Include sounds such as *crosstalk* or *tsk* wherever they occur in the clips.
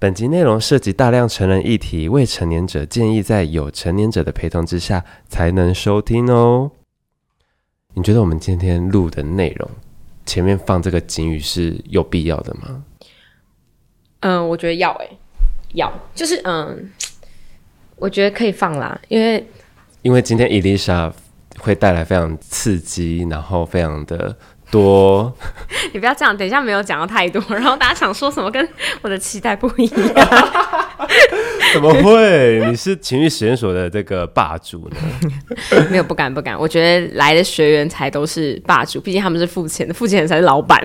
本集内容涉及大量成人议题，未成年者建议在有成年者的陪同之下才能收听哦。你觉得我们今天录的内容前面放这个警语是有必要的吗？嗯，我觉得要哎、要就是嗯，我觉得可以放啦，因为因为今天伊丽莎会带来非常刺激，然后非常的多。*laughs* 你不要这样，等一下没有讲到太多，*laughs* 然后大家想说什么跟我的期待不一样。*laughs* 怎么会？你是情欲实验所的这个霸主呢？没有不敢不敢，我觉得来的学员才都是霸主，毕竟他们是付钱的，付钱的才是老板，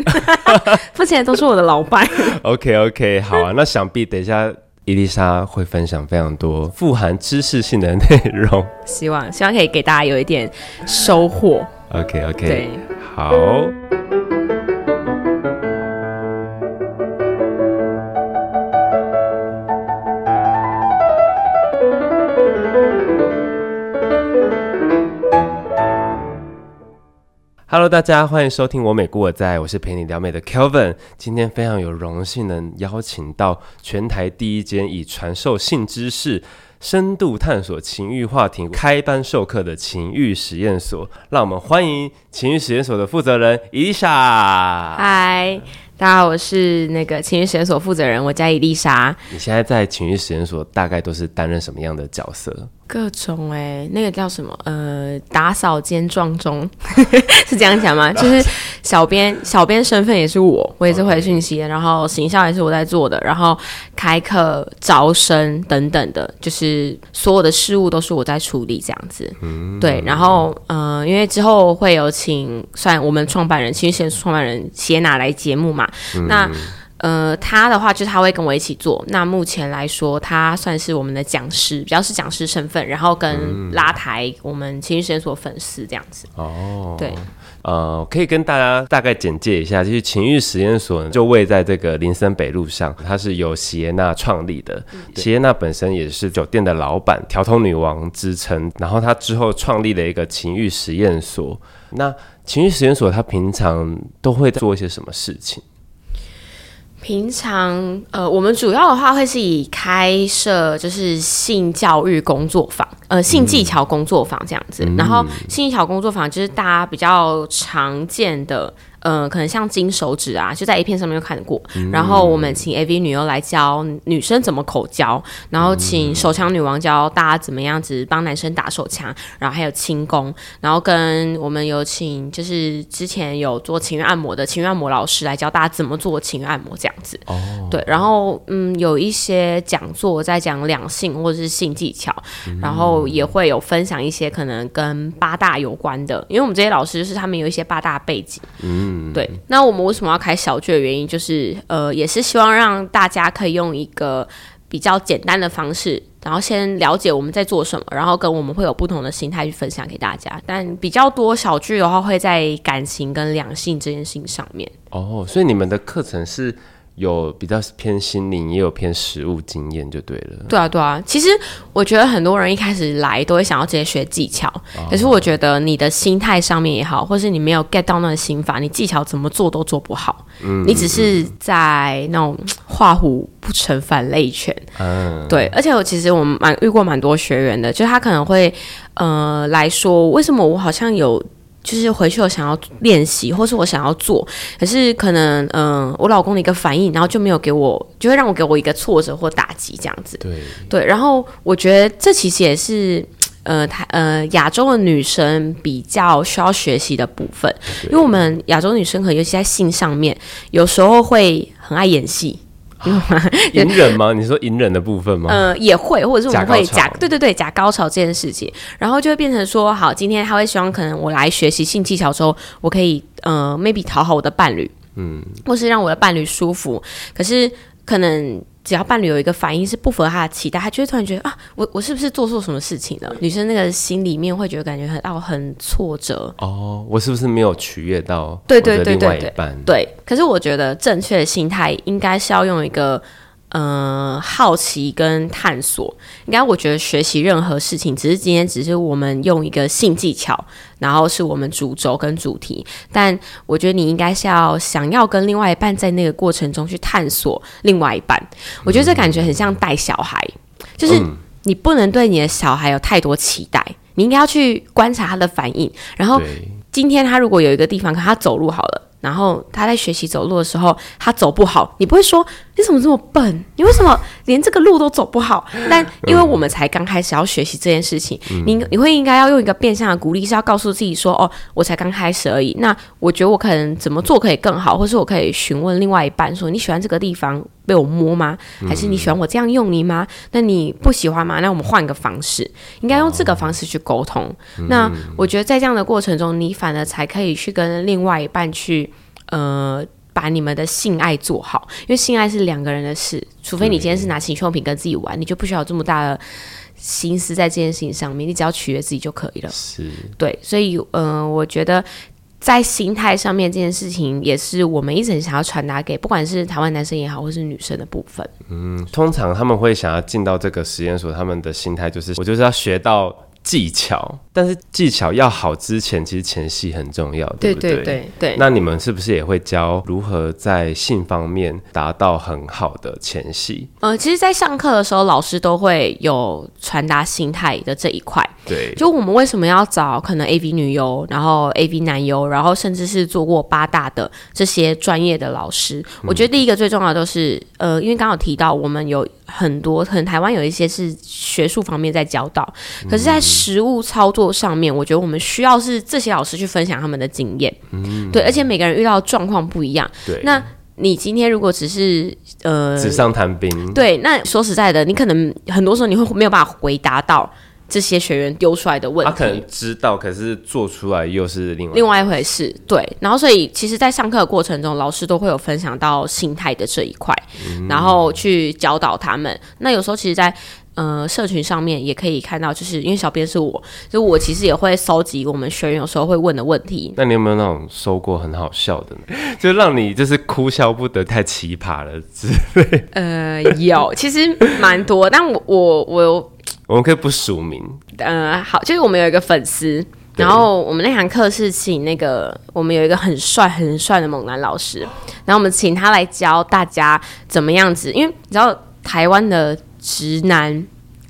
付钱的都是我的老板。OK OK，好啊，那想必等一下伊丽莎会分享非常多富含知识性的内容。希望希望可以给大家有一点收获。OK OK，对，好。Hello，大家欢迎收听我美故我在，我是陪你撩美的 Kelvin。今天非常有荣幸能邀请到全台第一间以传授性知识、深度探索情欲话题开班授课的情欲实验所。让我们欢迎情欲实验所的负责人伊丽莎。嗨，大家好，我是那个情欲实验所负责人，我叫伊丽莎。你现在在情欲实验所大概都是担任什么样的角色？各种哎、那个叫什么？呃，打扫兼撞钟 *laughs* 是这样讲吗？*laughs* 就是小编，小编身份也是我，*laughs* 我也是回讯息的，然后行销也是我在做的，然后开课、招生等等的，就是所有的事务都是我在处理这样子。对，然后呃，因为之后会有请算我们创办人，其实先创办人谢娜来节目嘛，那。呃，他的话就是他会跟我一起做。那目前来说，他算是我们的讲师，比较是讲师身份，然后跟拉抬我们情绪实验所粉丝这样子。哦，对，呃，可以跟大家大概简介一下，就是情欲实验所呢就位在这个林森北路上，它是由席耶娜创立的。席耶娜本身也是酒店的老板，调通女王之称。然后她之后创立了一个情欲实验所。那情欲实验所，他平常都会做一些什么事情？平常呃，我们主要的话会是以开设就是性教育工作坊，呃，性技巧工作坊这样子。然后性技巧工作坊就是大家比较常见的。呃，可能像金手指啊，就在 A 片上面有看过。然后我们请 AV 女优来教女生怎么口交，然后请手枪女王教大家怎么样子帮男生打手枪，然后还有轻功，然后跟我们有请就是之前有做情欲按摩的情欲按摩老师来教大家怎么做情欲按摩这样子。哦，对，然后嗯，有一些讲座在讲两性或者是性技巧，然后也会有分享一些可能跟八大有关的，因为我们这些老师就是他们有一些八大背景，嗯，对。那我们为什么要开小剧的原因，就是呃，也是希望让大家可以用一个比较简单的方式。然后先了解我们在做什么，然后跟我们会有不同的心态去分享给大家。但比较多小剧的话，会在感情跟两性这件事情上面。哦，所以你们的课程是有比较偏心灵，也有偏实物经验，就对了。对啊，对啊。其实我觉得很多人一开始来都会想要直接学技巧，可是我觉得你的心态上面也好，或是你没有 get 到那个心法，你技巧怎么做都做不好。嗯，你只是在那种 *tsk* 画虎不成反类犬。嗯，对，而且我其实我们蛮遇过蛮多学员的，就他可能会呃来说，为什么我好像有。就是回去我想要练习，或是我想要做，可是可能嗯、呃我老公的一个反应，然后就没有给我，就会让我给我一个挫折或打击这样子。对，对，然后我觉得这其实也是。呃，台呃，亚洲的女生比较需要学习的部分，因为我们亚洲女生可能尤其在性上面，有时候会很爱演戏，*laughs* 隐忍吗？你说隐忍的部分吗？呃，也会，或者是我们会假对对对假高潮这件事情，然后就会变成说，好，今天他会希望可能我来学习性技巧之后，我可以呃 maybe 讨好我的伴侣，嗯，或是让我的伴侣舒服，可是可能。只要伴侣有一个反应是不符合他的期待，他就会突然觉得啊，我我是不是做错什么事情了？女生那个心里面会觉得感觉很哦很挫折，哦，我是不是没有取悦到对对对对？对，可是我觉得正确的心态应该是要用一个呃好奇跟探索。应该我觉得学习任何事情，只是今天只是我们用一个性技巧，然后是我们主轴跟主题。但我觉得你应该是要想要跟另外一半在那个过程中去探索另外一半。我觉得这感觉很像带小孩，就是你不能对你的小孩有太多期待，你应该要去观察他的反应，然后。今天他如果有一个地方，可他走路好了，然后他在学习走路的时候，他走不好，你不会说你怎么这么笨？你为什么连这个路都走不好？*laughs* 但因为我们才刚开始要学习这件事情，你你会应该要用一个变相的鼓励，是要告诉自己说：哦，我才刚开始而已。那我觉得我可能怎么做可以更好，或是我可以询问另外一半说：你喜欢这个地方？被我摸吗？还是你喜欢我这样用你吗？那你不喜欢吗？那我们换个方式，应该用这个方式去沟通。那我觉得在这样的过程中，你反而才可以去跟另外一半去，呃，把你们的性爱做好。因为性爱是两个人的事，除非你今天是拿情趣用品跟自己玩，你就不需要这么大的心思在这件事情上面，你只要取悦自己就可以了。是对，所以，嗯，我觉得。在心态上面，这件事情也是我们一直想要传达给，不管是台湾男生也好，或是女生的部分。嗯，通常他们会想要进到这个实验所，他们的心态就是，我就是要学到。技巧，但是技巧要好之前，其实前戏很重要，对不对？对对对。那你们是不是也会教如何在性方面达到很好的前戏？呃，其实，在上课的时候，老师都会有传达心态的这一块。对。就我们为什么要找可能 AV 女优，然后 AV 男优，然后甚至是做过八大的这些专业的老师？我觉得第一个最重要的都是，呃，因为刚好提到我们有。很多，可能台湾有一些是学术方面在教导，可是，在实物操作上面，我觉得我们需要是这些老师去分享他们的经验。嗯，对，而且每个人遇到的状况不一样。对，那你今天如果只是呃纸上谈兵，对，那说实在的，你可能很多时候你会没有办法回答到。这些学员丢出来的问题，他可能知道，可是做出来又是另外另外一回事。对，然后所以其实，在上课的过程中，老师都会有分享到心态的这一块，然后去教导他们。那有时候，其实，在呃社群上面也可以看到，就是因为小编是我，就我其实也会搜集我们学员有时候会问的问题。那你有没有那种收过很好笑的呢，*laughs* 就让你就是哭笑不得、太奇葩了之类？*laughs* 呃，有，其实蛮多，但我我我。*laughs* 我们可以不署名。呃，好，就是我们有一个粉丝，然后我们那堂课是请那个我们有一个很帅很帅的猛男老师，然后我们请他来教大家怎么样子，因为你知道台湾的直男。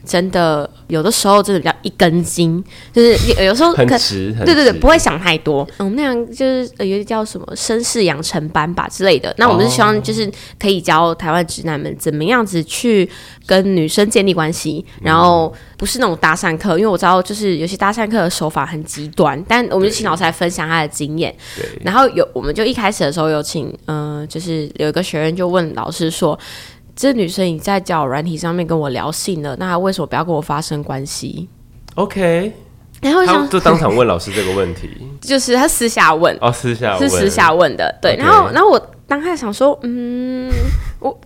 真的，有的时候真的比较一根筋，就是有时候很直，对对对，不会想太多。嗯，那样就是有一个叫什么绅士养成班吧之类的。那我们是希望就是可以教台湾直男们怎么样子去跟女生建立关系，然后不是那种搭讪课，因为我知道就是有些搭讪课的手法很极端，但我们就请老师来分享他的经验。然后有我们就一开始的时候有请，嗯，就是有一个学员就问老师说。这女生已在交友软体上面跟我聊性了，那她为什么不要跟我发生关系？OK，然后就当场问老师这个问题，*laughs* 就是他私下问哦，私下是私下问的，对。然后，然后我当下想说，嗯，我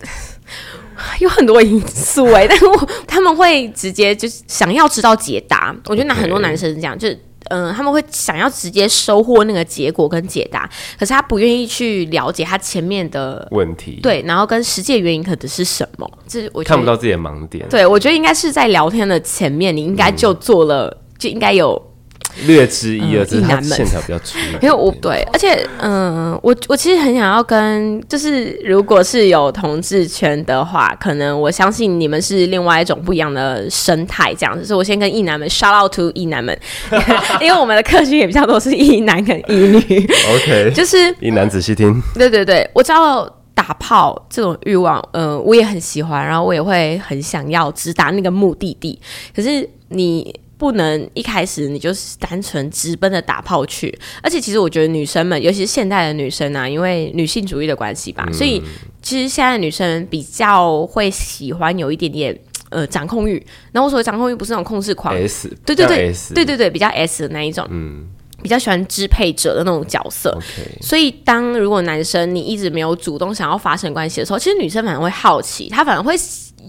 *laughs* 有很多因素哎，但是我他们会直接就是想要知道解答。我觉得那很多男生是这样，就是。嗯，他们会想要直接收获那个结果跟解答，可是他不愿意去了解他前面的问题，对，然后跟实际的原因可能是什么，这我看不到自己的盲点。对，我觉得应该是在聊天的前面，你应该就做了，就应该有。略知一二，只是他线条比较粗。*laughs* 因为我对，而且嗯，我我其实很想要跟，就是如果是有同志圈的话，可能我相信你们是另外一种不一样的生态，这样子。所以我先跟异男们 shout out to 异男们，*laughs* 因为我们的客群也比较多是异男跟异女。OK，*laughs* 就是异男仔细听。对对对，我知道打炮这种欲望，嗯，我也很喜欢，然后我也会很想要直达那个目的地。可是你。不能一开始你就是单纯直奔的打炮去，而且其实我觉得女生们，尤其是现代的女生啊，因为女性主义的关系吧，所以其实现在女生比较会喜欢有一点点呃掌控欲。然后我所谓掌控欲不是那种控制狂，S，对对对，对对对，比较 S 的那一种，嗯，比较喜欢支配者的那种角色。所以当如果男生你一直没有主动想要发生关系的时候，其实女生反而会好奇，她反而会。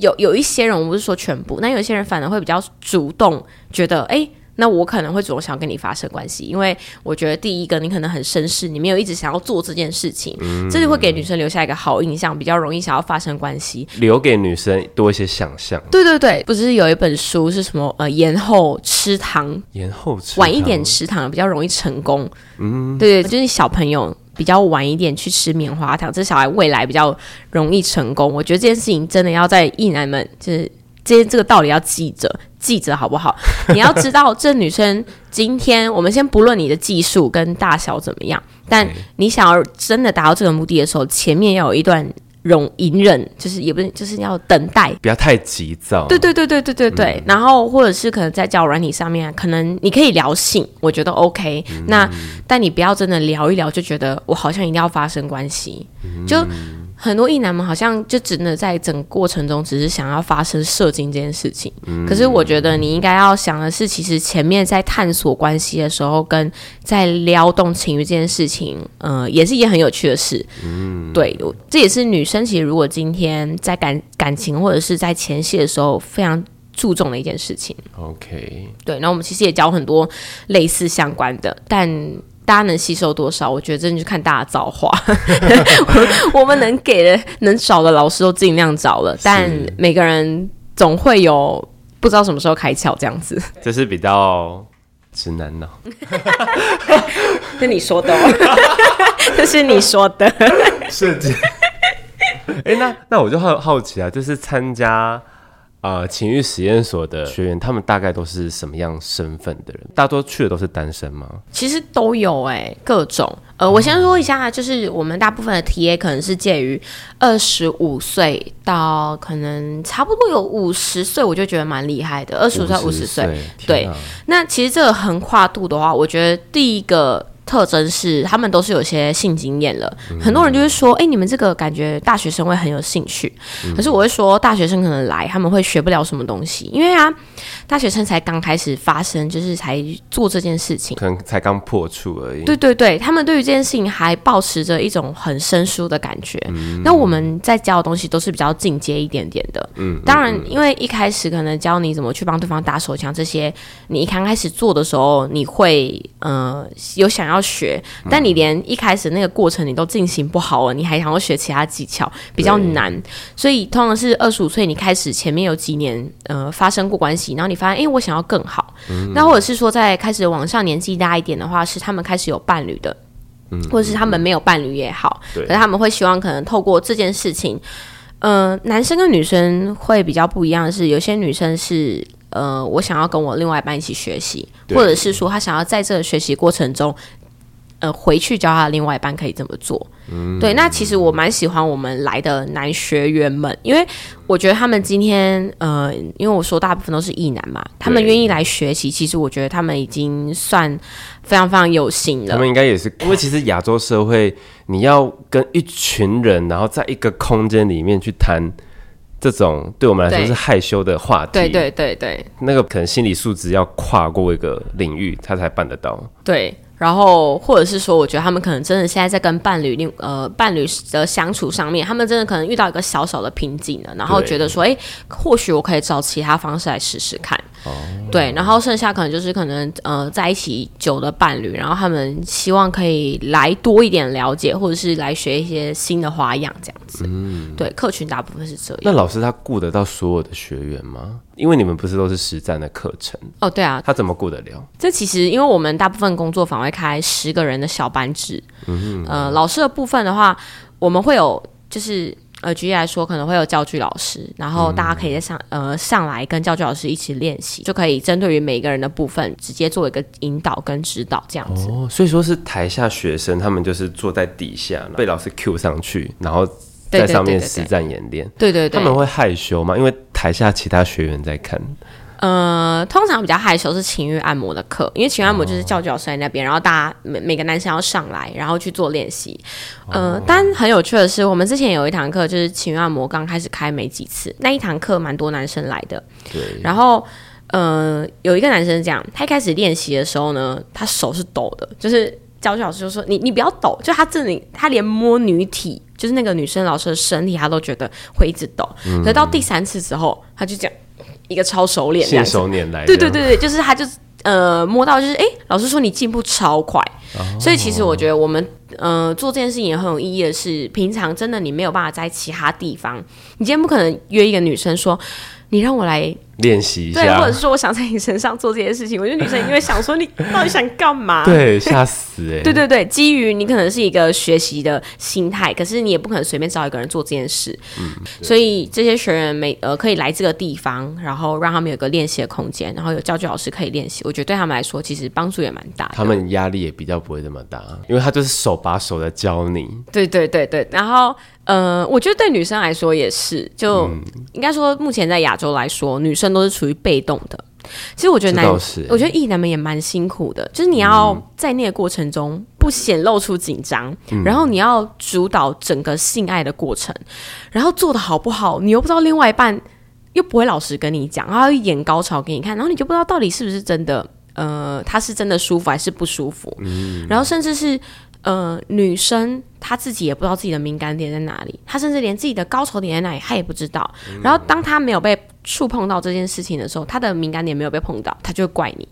有有一些人，我不是说全部，那有些人反而会比较主动，觉得哎，那我可能会主动想要跟你发生关系，因为我觉得第一个你可能很绅士，你没有一直想要做这件事情，这就会给女生留下一个好印象，比较容易想要发生关系。留给女生多一些想象。对对对，不是有一本书是什么？呃，延后吃糖，延后吃晚一点吃糖比较容易成功。嗯，对对，就是小朋友比较晚一点去吃棉花糖，这小孩未来比较容易成功。我觉得这件事情真的要在艺男们，就是这这个道理要记着，*laughs* 记着好不好？*laughs* 你要知道，这女生今天我们先不论你的技术跟大小怎么样，但你想要真的达到这个目的的时候，前面要有一段。容隐忍，就是也不是，就是要等待，不要太急躁。对对对对对对对。然后或者是可能在交友软体上面，可能你可以聊性，我觉得 OK。那但你不要真的聊一聊就觉得我好像一定要发生关系，就。很多异男们好像就只能在整个过程中，只是想要发生射精这件事情。可是我觉得你应该要想的是，其实前面在探索关系的时候，跟在撩动情欲这件事情，呃，也是一件很有趣的事。嗯，对，这也是女生其实如果今天在感感情或者是在前戏的时候非常注重的一件事情。OK，对，那我们其实也教很多类似相关的，但。大家能吸收多少？我觉得真的就看大家造化。*laughs* 我们能给的、能找的老师都尽量找了，但每个人总会有不知道什么时候开窍这样子。*laughs* 这是比较直男呢？*laughs* 是你说的，这是你说的设计。哎，那那我就好好奇啊，就是参加。呃，情欲实验所的学员，他们大概都是什么样身份的人？大多去的都是单身吗？其实都有哎，各种。呃，我先说一下，就是我们大部分的 TA 可能是介于二十五岁到可能差不多有五十岁，我就觉得蛮厉害的。二十五岁、五十岁，对。那其实这个横跨度的话，我觉得第一个。特征是他们都是有些性经验了，很多人就会说：“哎，你们这个感觉大学生会很有兴趣。”可是我会说，大学生可能来他们会学不了什么东西，因为啊，大学生才刚开始发生，就是才做这件事情，可能才刚破处而已。对对对，他们对于这件事情还保持着一种很生疏的感觉。那我们在教的东西都是比较进阶一点点的。嗯，当然，因为一开始可能教你怎么去帮对方打手枪这些，你一刚开始做的时候，你会呃有想要。要学，但你连一开始那个过程你都进行不好了，你还想要学其他技巧，比较难。所以通常是二十五岁，你开始前面有几年呃发生过关系，然后你发现，哎，我想要更好。那或者是说，在开始往上年纪大一点的话，是他们开始有伴侣的，或者是他们没有伴侣也好，可是他们会希望可能透过这件事情，呃，男生跟女生会比较不一样的是，有些女生是呃，我想要跟我另外一半一起学习，或者是说他想要在这个学习过程中。呃，回去教他另外一半可以这么做。嗯，对，那其实我蛮喜欢我们来的男学员们，因为我觉得他们今天，呃，因为我说大部分都是异男嘛，他们愿意来学习，其实我觉得他们已经算非常非常有心了。他们应该也是，因为其实亚洲社会，你要跟一群人，然后在一个空间里面去谈这种对我们来说是害羞的话题，对对对对，那个可能心理素质要跨过一个领域，他才办得到。对。然后，或者是说，我觉得他们可能真的现在在跟伴侣另呃伴侣的相处上面，他们真的可能遇到一个小小的瓶颈了，然后觉得说，哎，或许我可以找其他方式来试试看。哦，对，然后剩下可能就是可能呃在一起久的伴侣，然后他们希望可以来多一点了解，或者是来学一些新的花样这样子。嗯，对，客群大部分是这样。那老师他顾得到所有的学员吗？因为你们不是都是实战的课程哦？对啊，他怎么顾得了？这其实因为我们大部分工作坊会开十个人的小班制。嗯呃，老师的部分的话，我们会有就是。呃，举例来说，可能会有教具老师，然后大家可以在上呃上来跟教具老师一起练习，就可以针对于每个人的部分直接做一个引导跟指导这样子。哦，所以说是台下学生他们就是坐在底下被老师 Q 上去，然后在上面实战演练。对对对，他们会害羞吗？因为台下其他学员在看。呃，通常比较害羞是情欲按摩的课，因为情欲按摩就是教教师在那边，然后大家每每个男生要上来，然后去做练习。呃，但很有趣的是，我们之前有一堂课就是情欲按摩，刚开始开没几次，那一堂课蛮多男生来的。对。然后，呃，有一个男生讲，他一开始练习的时候呢，他手是抖的，就是教教老师就说：“你你不要抖。”就他这里，他连摸女体，就是那个女生老师的身体，他都觉得会一直抖。可到第三次之后，他就讲。一个超熟练，信手拈来。对对对对，就是他，就呃摸到，就是哎，老师说你进步超快，所以其实我觉得我们呃做这件事情也很有意义的是，平常真的你没有办法在其他地方，你今天不可能约一个女生说，你让我来。练习一下，对，或者是说我想在你身上做这件事情，我觉得女生 *laughs* 一定会想说你到底想干嘛？对，吓死 *laughs* 哎！对对对，基于你可能是一个学习的心态，可是你也不可能随便找一个人做这件事。嗯，所以这些学员每呃可以来这个地方，然后让他们有个练习的空间，然后有教具老师可以练习，我觉得对他们来说其实帮助也蛮大。他们压力也比较不会这么大，因为他就是手把手的教你。对对对对，然后呃，我觉得对女生来说也是，就应该说目前在亚洲来说，女生都是处于被。动的，其实我觉得男，我觉得艺男们也蛮辛苦的，就是你要在那个过程中不显露出紧张，然后你要主导整个性爱的过程，然后做的好不好，你又不知道另外一半又不会老实跟你讲，然后演高潮给你看，然后你就不知道到底是不是真的，呃，他是真的舒服还是不舒服，嗯然后甚至是。呃，女生她自己也不知道自己的敏感点在哪里，她甚至连自己的高潮点在哪里，她也不知道。然后，当她没有被触碰到这件事情的时候，她的敏感点没有被碰到，她就会怪你。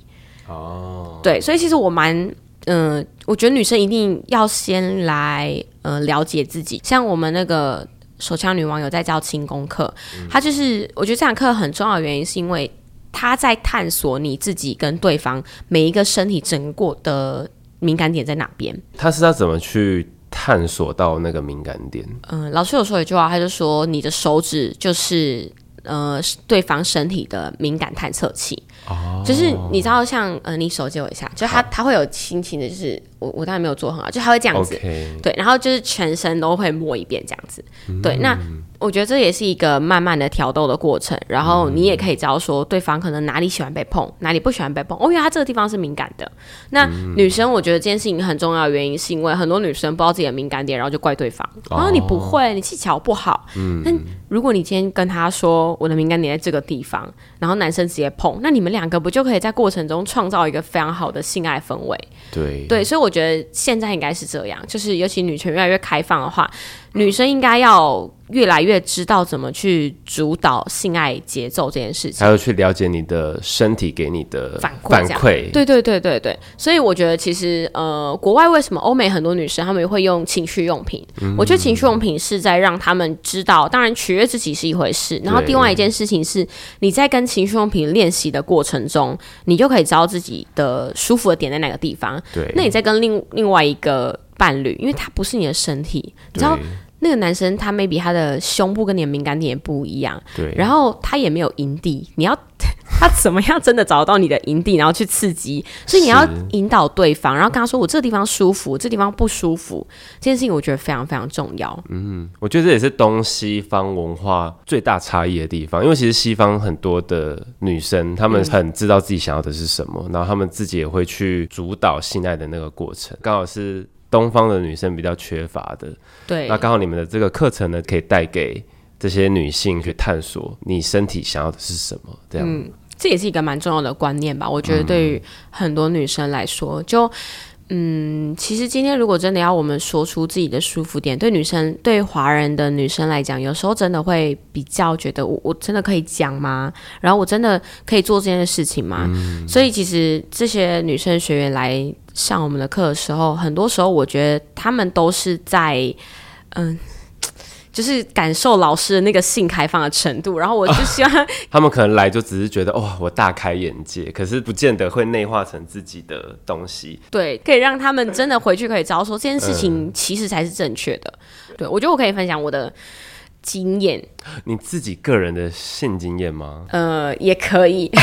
哦，对，所以其实我蛮，嗯，我觉得女生一定要先来，呃，了解自己。像我们那个手枪女王有在教轻功课，她就是我觉得这堂课很重要的原因，是因为她在探索你自己跟对方每一个身体整个过的。敏感点在哪边？他是要怎么去探索到那个敏感点？嗯，老师有说一句话，他就说你的手指就是呃对方身体的敏感探测器。哦，就是你知道，像呃，你手借我一下，就他他会有心情的，就是我我当然没有做很好，就他会这样子，对，然后就是全身都会摸一遍这样子，对，那。我觉得这也是一个慢慢的挑逗的过程，然后你也可以知道说对方可能哪里喜欢被碰，哪里不喜欢被碰。哦，因为他这个地方是敏感的。那女生，我觉得这件事情很重要的原因，是因为很多女生不知道自己的敏感点，然后就怪对方。然后你不会，你技巧不好。嗯。那如果你今天跟他说我的敏感点在这个地方，然后男生直接碰，那你们两个不就可以在过程中创造一个非常好的性爱氛围？对。对，所以我我觉得现在应该是这样，就是尤其女权越来越开放的话。女生应该要越来越知道怎么去主导性爱节奏这件事情，还有去了解你的身体给你的反馈。反馈，对对对对对。所以我觉得其实呃，国外为什么欧美很多女生她们会用情趣用品？我觉得情趣用品是在让他们知道，当然取悦自己是一回事，然后另外一件事情是，你在跟情趣用品练习的过程中，你就可以知道自己的舒服的点在哪个地方。对，那你在跟另另外一个伴侣，因为他不是你的身体，你知道。那个男生他 maybe 他的胸部跟你的敏感点也不一样，对，然后他也没有营地，你要 *laughs* 他怎么样真的找到你的营地，然后去刺激，所以你要引导对方，然后跟他说我这个地方舒服，这地方不舒服，这件事情我觉得非常非常重要。嗯，我觉得这也是东西方文化最大差异的地方，因为其实西方很多的女生，她们很知道自己想要的是什么，然后她们自己也会去主导性爱的那个过程，刚好是。东方的女生比较缺乏的，对，那刚好你们的这个课程呢，可以带给这些女性去探索你身体想要的是什么，这样，嗯，这也是一个蛮重要的观念吧。我觉得对于很多女生来说，就，嗯，其实今天如果真的要我们说出自己的舒服点，对女生，对华人的女生来讲，有时候真的会比较觉得，我我真的可以讲吗？然后我真的可以做这件事情吗？所以其实这些女生学员来。上我们的课的时候，很多时候我觉得他们都是在，嗯，*tsk* 就是感受老师的那个性开放的程度。然后我就希望 *laughs* 他们可能来就只是觉得哇，我大开眼界，可是不见得会内化成自己的东西。*laughs* 对，可以让他们真的回去可以知道说这件事情其实才是正确的。对我觉得我可以分享我的经验，你自己个人的性经验吗？呃，也可以。*laughs*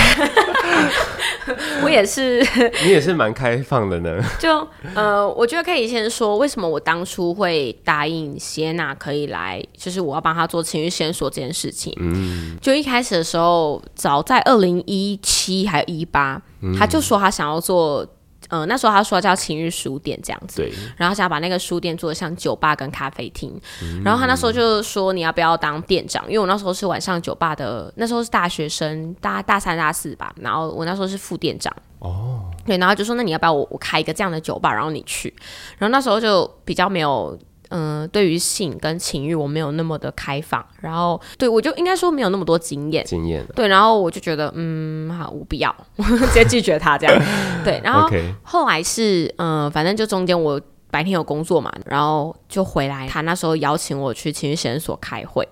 我也是，*laughs* 你也是蛮开放的呢。*laughs* 就呃，我觉得可以先说为什么我当初会答应谢娜可以来，就是我要帮她做情绪线索这件事情。嗯，就一开始的时候，早在二零一七还有一八，他就说他想要做。嗯，那时候他说叫情欲书店这样子，对，然后想要把那个书店做的像酒吧跟咖啡厅，然后他那时候就说你要不要当店长？因为我那时候是晚上酒吧的，那时候是大学生，大大三大四吧，然后我那时候是副店长，哦，对，然后就说那你要不要我我开一个这样的酒吧，然后你去，然后那时候就比较没有。嗯、对于性跟情欲我没有那么的开放，然后对我就应该说没有那么多经验。经验对，然后我就觉得，嗯，好，无必要，直接拒绝他这样。*laughs* 对，然后后来是，嗯、反正就中间我白天有工作嘛，然后就回来。他那时候邀请我去情绪实验所开会。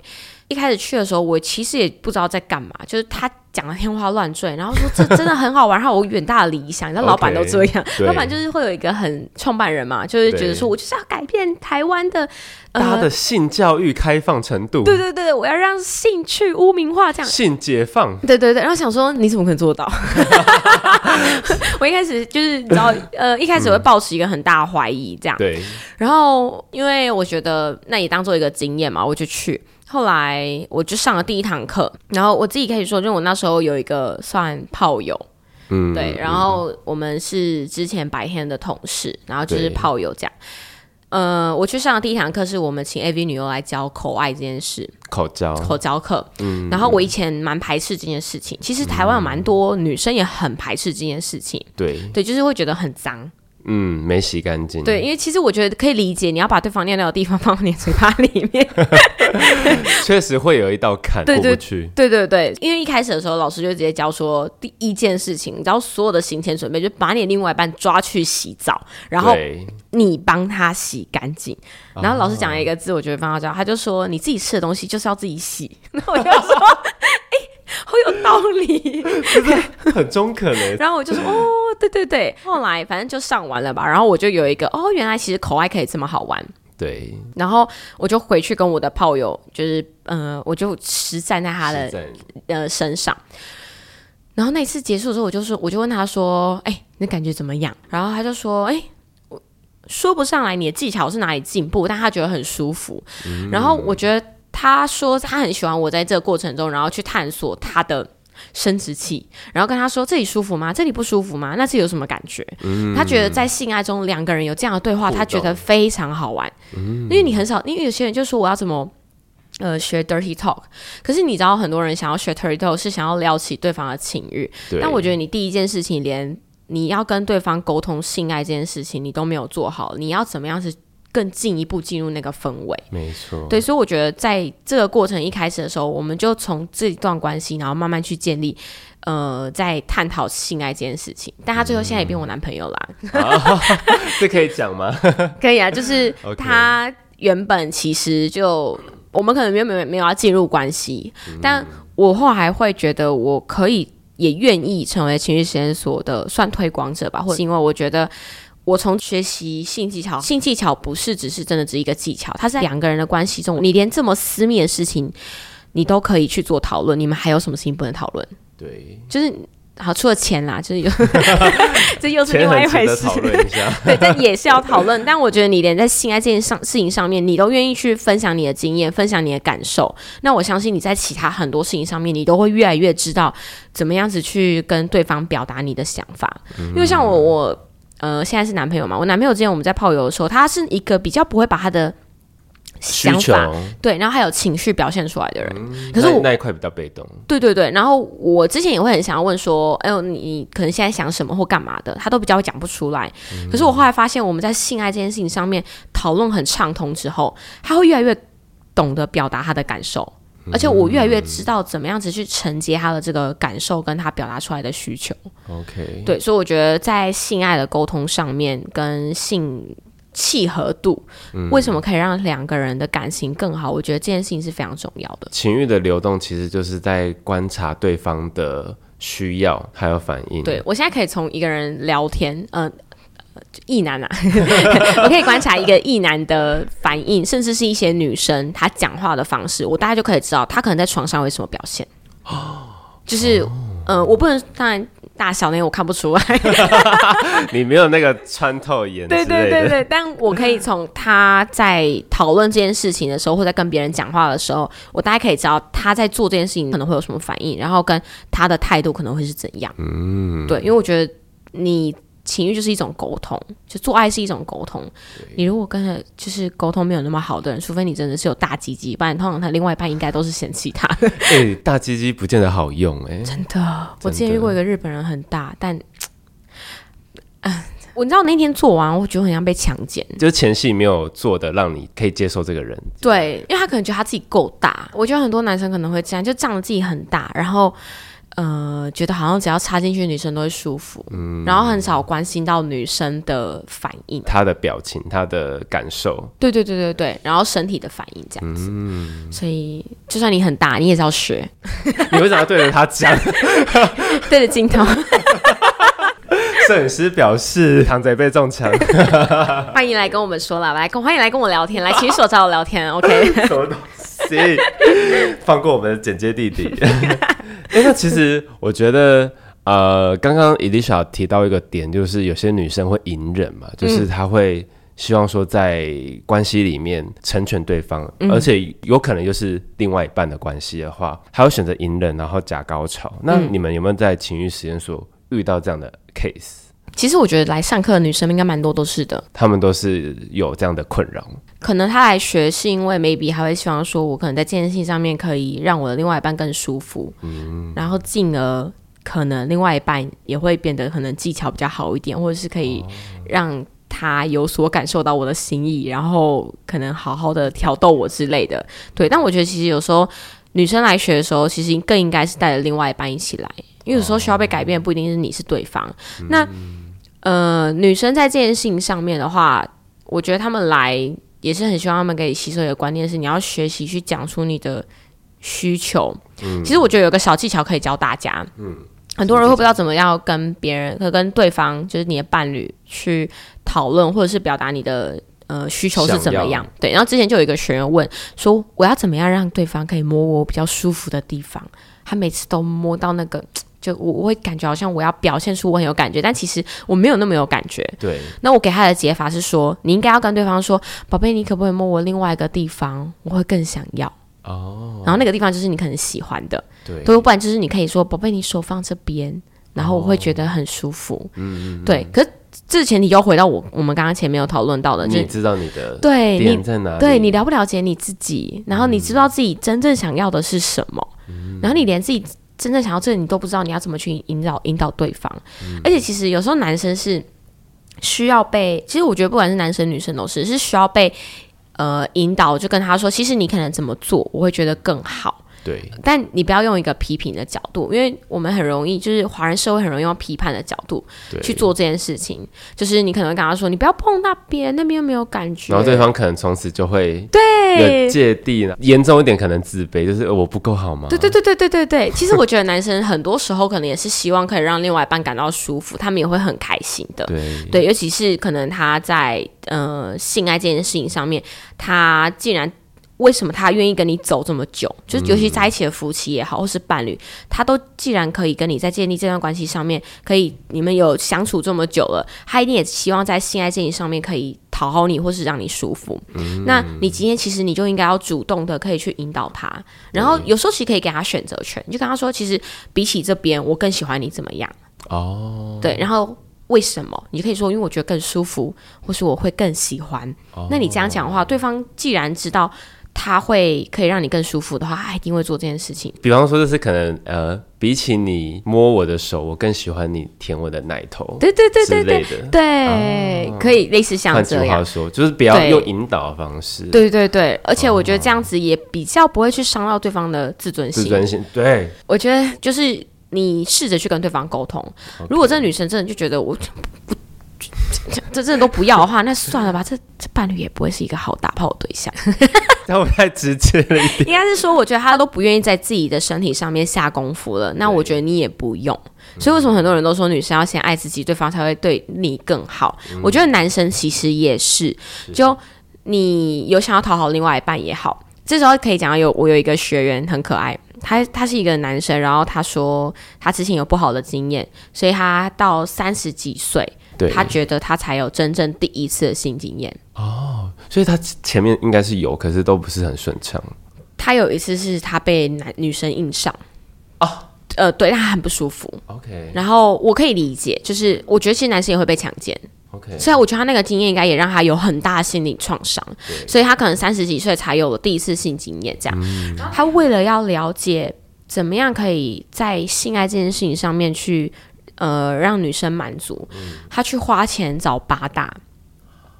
一开始去的时候，我其实也不知道在干嘛，就是他讲的天花乱坠，然后说这真的很好玩，然后我远大的理想，你知道 *laughs* 老板都这样，对。老板就是会有一个很创办人嘛，就是觉得对说我就是要改变台湾的，大家的性教育开放程度，呃对对对，我要让性去污名化这样。性解放，对对对，然后想说你怎么可能做到？*laughs* 我一开始就是你知道，呃，一开始会抱持一个很大的怀疑这样，对，然后因为我觉得那也当做一个经验嘛，我就去。后来我就上了第一堂课，然后我自己可以说，就我那时候有一个算炮友，嗯，对，然后我们是之前白天的同事，然后就是炮友这样。呃，我去上的第一堂课是我们请 AV 女优来教口爱这件事，口交，口交课。嗯，然后我以前蛮排斥这件事情，其实台湾有蛮多女生也很排斥这件事情，对，对，就是会觉得很脏。嗯，没洗干净，对，因为其实我觉得可以理解，你要把对方尿尿的地方放到你嘴巴里面。*laughs* 确实会有一道坎过不去，对对对，因为一开始的时候，老师就直接教说，第一件事情，你知道所有的行前准备，就把你另外一半抓去洗澡，然后你帮他洗干净。哦然后老师讲了一个字，我觉得非常好教，他就说你自己吃的东西就是要自己洗。*laughs* 然后我就说，哎、好有道理。*laughs* 很中肯的，*laughs* 然后我就说，哦，对对对。后来反正就上完了吧，然后我就有一个，哦，原来其实口爱可以这么好玩。对，然后我就回去跟我的炮友，就是呃，我就实战在他的呃身上。然后那一次结束的时候，我就说，我就问他说：“哎、你感觉怎么样？”然后他就说：“哎、我说不上来你的技巧是哪里进步，但他觉得很舒服。然后我觉得他说他很喜欢我在这个过程中，然后去探索他的生殖器，然后跟他说这里舒服吗？这里不舒服吗？那这有什么感觉？他觉得在性爱中两个人有这样的对话，他觉得非常好玩。因为你很少，因为有些人就说我要怎么。呃，学 dirty talk，可是你知道，很多人想要学 dirty talk 是想要撩起对方的情欲，对，但我觉得你第一件事情，连你要跟对方沟通性爱这件事情，你都没有做好，你要怎么样是更进一步进入那个氛围？没错，对，所以我觉得在这个过程一开始的时候，我们就从这一段关系，然后慢慢去建立，呃，在探讨性爱这件事情。但他最后现在也变我男朋友啦，*laughs* 这可以讲吗？*laughs* 可以啊，就是 *laughs* 他原本其实就我们可能没有没有没有要进入关系，但我后来会觉得我可以也愿意成为情绪实验所的算推广者吧，或者是因为我觉得。我从学习性技巧，性技巧不是只是真的只是一个技巧，它是在两个人的关系中，你连这么私密的事情，你都可以去做讨论，你们还有什么事情不能讨论？对，就是好，除了钱啦，就是有，*laughs* 这又是另外一回事。很值得讨论一下，对，但也是要讨论。但我觉得你连在性爱这件上事情上面，你都愿意去分享你的经验，分享你的感受，那我相信你在其他很多事情上面，你都会越来越知道怎么样子去跟对方表达你的想法。因为像我，我呃现在是男朋友嘛，我男朋友之前我们在泡友的时候，他是一个比较不会把他的，想法对，然后还有情绪表现出来的人。可是我那那一块比较被动，对对对，然后我之前也会很想要问说，哎呦，你你可能现在想什么或干嘛的，他都比较讲不出来。可是我后来发现，我们在性爱这件事情上面讨论很畅通之后，他会越来越懂得表达他的感受，而且我越来越知道怎么样子去承接他的这个感受跟他表达出来的需求。OK，对，所以我觉得在性爱的沟通上面跟性。契合度为什么可以让两个人的感情更好？我觉得这件事情是非常重要的。情欲的流动其实就是在观察对方的需要还有反应，对我现在可以从一个人聊天，嗯、呃，异男啊，*laughs* 我可以观察一个异男的反应，甚至是一些女生她讲话的方式，我大概就可以知道她可能在床上会什么表现。哦。就是，呃，我不能当然大小那个我看不出来，*laughs* 你没有那个穿透眼对，对对对，但我可以从他在讨论这件事情的时候，或者跟别人讲话的时候，我大概可以知道他在做这件事情可能会有什么反应，然后跟他的态度可能会是怎样。嗯，对，因为我觉得你情欲就是一种沟通，就做爱是一种沟通。你如果跟他就是沟通没有那么好的人，除非你真的是有大鸡鸡，不然通常他另外一半应该都是嫌弃他的。哎、大鸡鸡不见得好用哎、真的，我之前遇过一个日本人很大，但，嗯，*tsk* 我你知道那天做完，我觉得很像被强奸。就是前戏没有做的，让你可以接受这个人。对，因为他可能觉得他自己够大。我觉得很多男生可能会这样，就仗着自己很大，然后呃，觉得好像只要插进去，女生都会舒服。嗯，然后很少关心到女生的反应，她的表情，她的感受。对对对对对，然后身体的反应这样子。嗯，所以就算你很大，你也是要学。*laughs* 你为什么要对着他讲？*laughs* 对着镜头。*laughs* 摄影师表示，唐贼被中枪。欢迎来跟我们说了，来，欢迎来跟我聊天，来，请手找我聊天，OK？什么东西？放过我们的剪接弟弟。*laughs* 哎，那其实我觉得，呃，刚刚伊丽莎提到一个点，就是有些女生会隐忍嘛，就是她会希望说在关系里面成全对方，而且有可能又是另外一半的关系的话，她会选择隐忍，然后假高潮。那你们有没有在情欲实验所遇到这样的 case？其实我觉得来上课的女生应该蛮多都是的，她们都是有这样的困扰。可能她来学是因为 maybe 还会希望说，我可能在这件事情上面可以让我的另外一半更舒服，嗯，然后进而可能另外一半也会变得可能技巧比较好一点，或者是可以让他有所感受到我的心意，然后可能好好的挑逗我之类的。对，但我觉得其实有时候女生来学的时候，其实更应该是带着另外一半一起来，因为有时候需要被改变不一定是你是对方，那。呃，女生在这件事情上面的话，我觉得他们来也是很希望他们可以吸收一个观念，是你要学习去讲出你的需求。嗯，其实我觉得有个小技巧可以教大家。嗯，很多人会不知道怎么样跟别人和跟对方，就是你的伴侣去讨论，或者是表达你的呃需求是怎么样。对，然后之前就有一个学员问说，我要怎么样让对方可以摸我比较舒服的地方？他每次都摸到那个。就我我会感觉好像我要表现出我很有感觉，但其实我没有那么有感觉。对。那我给他的解法是说，你应该要跟对方说：“宝贝，你可不可以摸我另外一个地方？我会更想要。”哦。然后那个地方就是你可能喜欢的。对。不然就是你可以说：“宝贝，你手放这边，然后我会觉得很舒服。”嗯嗯。对。可这前提又回到我我们刚刚前面有讨论到的，你知道你的对你在哪？对你了不了解你自己？然后你知道自己真正想要的是什么？然后你连自己。真正想要这个，你都不知道你要怎么去引导引导对方，而且其实有时候男生是需要被，其实我觉得不管是男生女生都是是需要被呃引导，就跟他说，其实你可能怎么做，我会觉得更好。对，但你不要用一个批评的角度，因为我们很容易就是华人社会很容易用批判的角度去做这件事情。就是你可能会跟他说：“你不要碰那边，那边又没有感觉。”然后对方可能从此就会对芥蒂呢，严重一点可能自卑，就是我不够好吗？对对对对对对对。*laughs* 其实我觉得男生很多时候可能也是希望可以让另外一半感到舒服，他们也会很开心的。对对，尤其是可能他在呃性爱这件事情上面，他既然。为什么他愿意跟你走这么久？就是尤其在一起的夫妻也好，或是伴侣，他都既然可以跟你在建立这段关系上面，可以你们有相处这么久了，他一定也希望在性爱这件上面可以讨好你，或是让你舒服。那你今天其实你就应该要主动的可以去引导他，然后有时候其实可以给他选择权，你就跟他说，其实比起这边，我更喜欢你怎么样？哦，对，然后为什么？你可以说，因为我觉得更舒服，或是我会更喜欢。那你这样讲的话，对方既然知道。他会可以让你更舒服的话，他一定会做这件事情。比方说，就是可能呃，比起你摸我的手，我更喜欢你舔我的奶头，对对对对对对，可以类似像这样说，就是不要用引导的方式。对对对，而且我觉得这样子也比较不会去伤到对方的自尊心。自尊心，对，我觉得就是你试着去跟对方沟通。如果这女生真的就觉得我不。*laughs* 这真的都不要的话，那算了吧。这这伴侣也不会是一个好打炮的对象。*laughs* 那我太直接了一点。应该是说，我觉得他都不愿意在自己的身体上面下功夫了。那我觉得你也不用。所以为什么很多人都说女生要先爱自己，对方才会对你更好？我觉得男生其实也是。就你有想要讨好另外一半也好，这时候可以讲有我有一个学员很可爱，他他是一个男生，然后他说他之前有不好的经验，所以他到三十几岁。他觉得他才有真正第一次的性经验哦，所以他前面应该是有，可是都不是很顺畅。他有一次是他被男女生硬上哦，呃，对他很不舒服。OK，然后我可以理解，就是我觉得其实男生也会被强奸。OK，所以我觉得他那个经验应该也让他有很大的心理创伤，所以他可能三十几岁才有了第一次性经验。这样，他为了要了解怎么样可以在性爱这件事情上面去。呃让女生满足，他去花钱找八大，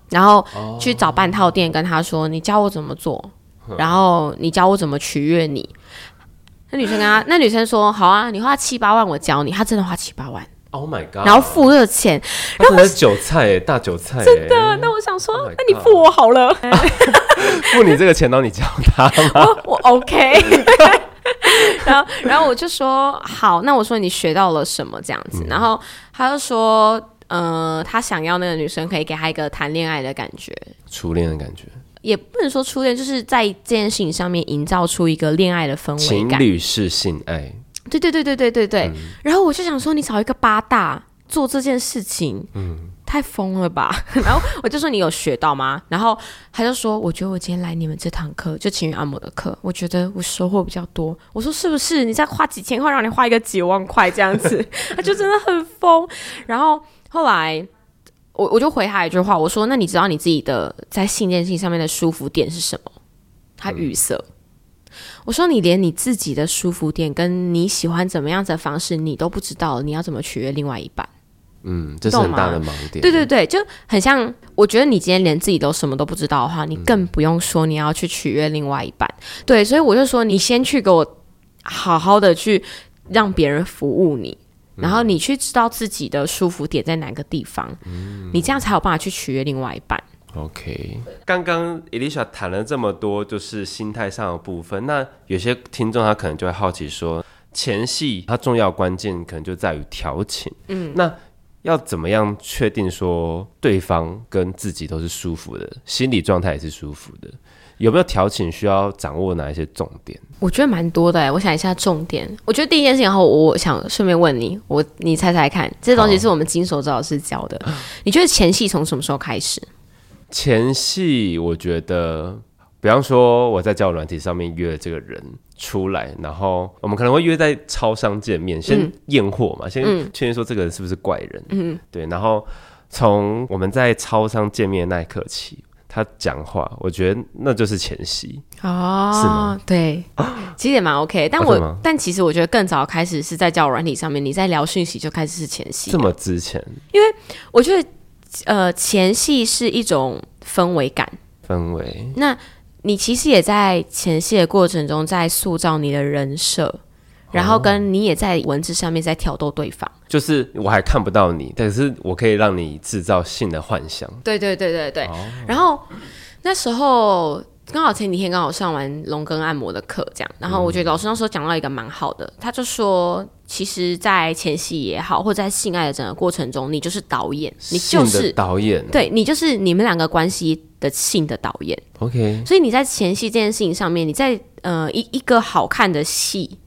然后去找半套店跟他说：“你教我怎么做，然后你教我怎么取悦你。”那女生跟他，那女生说：“好啊，你花七八万我教你。”他真的花七八万，Oh my god！然后付这个钱，他真的是韭菜哎，大韭菜真的。那我想说 Oh 那你付我好了，*laughs* 付你这个钱，然后你教他 *laughs* 我 OK。*laughs* *laughs* 然后，然后我就说好，那我说你学到了什么这样子，然后他就说，呃，他想要那个女生可以给他一个谈恋爱的感觉，初恋的感觉，也不能说初恋，就是在这件事情上面营造出一个恋爱的氛围情感。侣式性爱，对对对对对对对。然后我就想说，你找一个八大做这件事情，嗯，太疯了吧？*laughs* 然后我就说你有学到吗？然后他就说，我觉得我今天来你们这堂课，就情侣按摩的课，我觉得我收获比较多。我说是不是？你再花几千块，让你花一个几万块这样子，*laughs* 他就真的很疯。然后后来。我我就回他一句话，我说：“那你知道你自己的在性这件事情上面的舒服点是什么？”他语塞。我说：“你连你自己的舒服点跟你喜欢怎么样子的方式，你都不知道，你要怎么取悦另外一半？嗯，这是很大的盲点。对对对，就很像。我觉得你今天连自己都什么都不知道的话，你更不用说你要去取悦另外一半。对，所以我就说，你先去给我好好的去让别人服务你。”然后你去知道自己的舒服点在哪个地方，嗯你这样才有办法去取悦另外一半。OK，刚刚 Elisha 谈了这么多，就是心态上的部分。那有些听众他可能就会好奇说，前戏它重要关键可能就在于调情。嗯，那要怎么样确定说对方跟自己都是舒服的，心理状态也是舒服的？有没有调情需要掌握哪一些重点？我觉得蛮多的哎，我想一下重点。我觉得第一件事情后，我想顺便问你，我你猜猜看，这东西是我们金手指老师教的。你觉得前戏从什么时候开始？前戏，我觉得，比方说我在交友软体上面约了这个人出来，然后我们可能会约在超商见面，先验货嘛，先确认说这个人是不是怪人。嗯，对，然后从我们在超商见面的那一刻起。他讲话，我觉得那就是前戏哦，是吗？对，*gasps* 其实也蛮 OK。但我但其实我觉得更早开始是在交友软体上面，你在聊讯息就开始是前戏。这么之前，因为我觉得呃前戏是一种氛围感，氛围。那你其实也在前戏的过程中在塑造你的人设。然后跟你也在文字上面在挑逗对方，就是我还看不到你，但是我可以让你制造性的幻想。对对对对对。然后那时候刚好前几天刚好上完龙根按摩的课，这样，然后我觉得老师那时候讲到一个蛮好的，他就说，其实，在前戏也好，或者在性爱的整个过程中，你就是导演，你就是导演，对你就是你们两个关系的性的导演。OK，所以你在前戏这件事情上面，你在呃一一个好看的戏。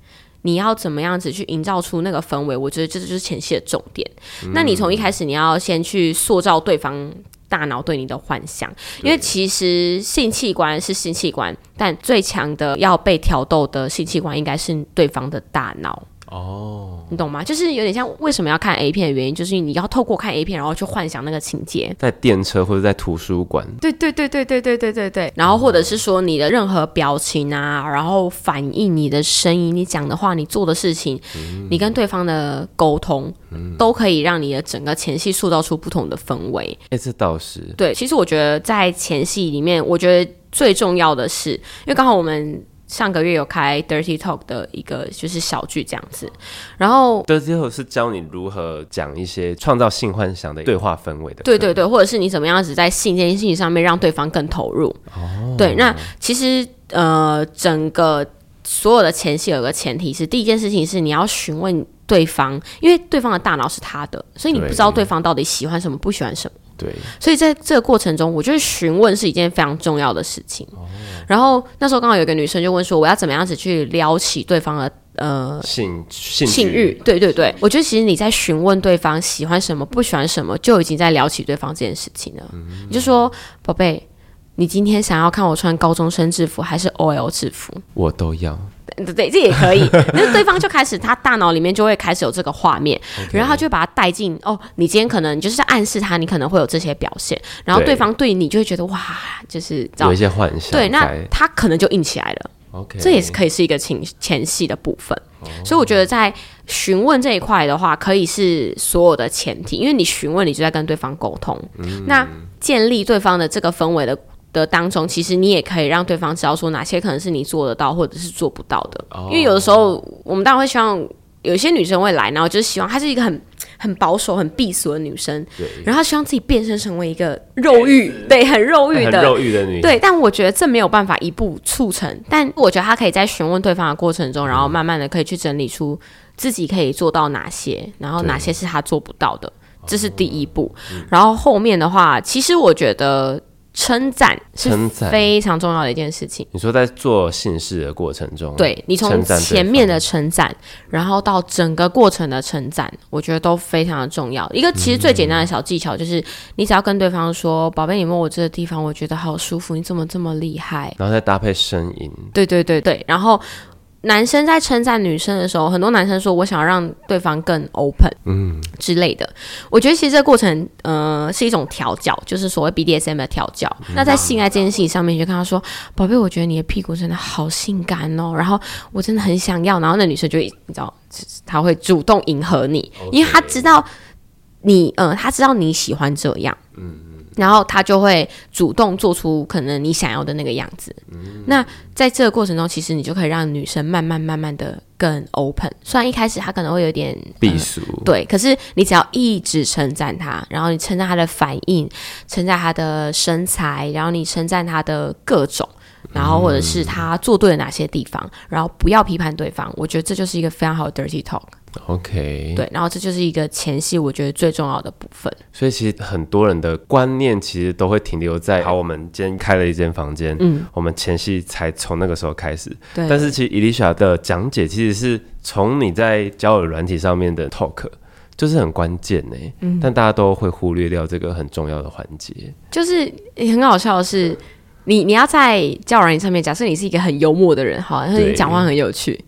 你要怎么样子去营造出那个氛围？我觉得这就是前戏的重点。嗯、那你从一开始，你要先去塑造对方大脑对你的幻想，因为其实性器官是性器官，但最强的要被挑逗的性器官应该是对方的大脑。哦，你懂吗？就是有点像为什么要看 A 片的原因，就是你要透过看 A 片，然后去幻想那个情节，在电车或者在图书馆。对对对对对对对对对。然后或者是说你的任何表情啊，然后反映你的声音、你讲的话、你做的事情，嗯、你跟对方的沟通，嗯、都可以让你的整个前戏塑造出不同的氛围。哎，这倒是。对，其实我觉得在前戏里面，我觉得最重要的是，因为刚好我们。上个月有开 Dirty Talk 的一个就是小剧这样子，然后 Dirty Talk 是教你如何讲一些创造性幻想的对话氛围的，对对对，或者是你怎么样子在性这件事情上面让对方更投入。哦，对，那其实呃，整个所有的前戏有个前提是，第一件事情是你要询问对方，因为对方的大脑是他的，所以你不知道对方到底喜欢什么，不喜欢什么。对，所以在这个过程中，我觉得询问是一件非常重要的事情。哦、然后那时候刚好有个女生就问说：“我要怎么样子去撩起对方的呃性性性欲？”对对对，我觉得其实你在询问对方喜欢什么、不喜欢什么，就已经在撩起对方这件事情了。嗯、你就说：“宝贝，你今天想要看我穿高中生制服还是 OL 制服？”我都要。对对，这也可以。那对方就开始，他大脑里面就会开始有这个画面，Okay 然后他就把它带进。哦，你今天可能就是在暗示他，你可能会有这些表现，然后对方对你就会觉得哇，就是有一些幻想。对，那他可能就硬起来了。OK，这也是可以是一个前前戏的部分。所以我觉得在询问这一块的话，可以是所有的前提，因为你询问，你就在跟对方沟通。那建立对方的这个氛围的的当中，其实你也可以让对方知道说哪些可能是你做得到，或者是做不到的。因为有的时候我们当然会希望有一些女生会来，然后就是希望她是一个很很保守、很避俗的女生，然后她希望自己变身成为一个肉欲，对，很肉欲的。肉欲的女，对，但我觉得这没有办法一步促成，但我觉得她可以在询问对方的过程中，然后慢慢的可以去整理出自己可以做到哪些，然后哪些是她做不到的，这是第一步。然后后面的话，其实我觉得称赞是非常重要的一件事情。你说在做性事的过程中，对你从前面的方称赞，然后到整个过程的称赞，我觉得都非常的重要。一个其实最简单的小技巧就是，你只要跟对方说：“宝贝，你摸我这个地方，我觉得好舒服，你怎么这么厉害？”然后再搭配声音，对对对对，然后男生在称赞女生的时候，很多男生说我想要让对方更 open，嗯之类的。我觉得其实这个过程，呃，是一种调教，就是所谓 BDSM 的调教。那在性爱这件事情上面，你就跟他说：“宝贝，我觉得你的屁股真的好性感哦，然后我真的很想要。”然后那女生就会你知道，她会主动迎合你，因为她知道你，呃，她知道你喜欢这样，嗯。然后他就会主动做出可能你想要的那个样子，那在这个过程中，其实你就可以让女生慢慢慢慢的更 open。虽然一开始她可能会有点避俗，对，可是你只要一直称赞她，然后你称赞她的反应，称赞她的身材，然后你称赞她的各种，然后或者是她做对了哪些地方，然后不要批判对方。我觉得这就是一个非常好的 dirty talk。OK，对，然后这就是一个前戏，我觉得最重要的部分。所以其实很多人的观念其实都会停留在，好，我们今天开了一间房间，嗯，我们前戏才从那个时候开始。对但是其实伊丽莎的讲解其实是从你在交友软体上面的 talk，就是很关键呢。嗯，但大家都会忽略掉这个很重要的环节。就是很好笑的是，你你要在交友软件上面，假设你是一个很幽默的人，好，然后你讲话很有趣，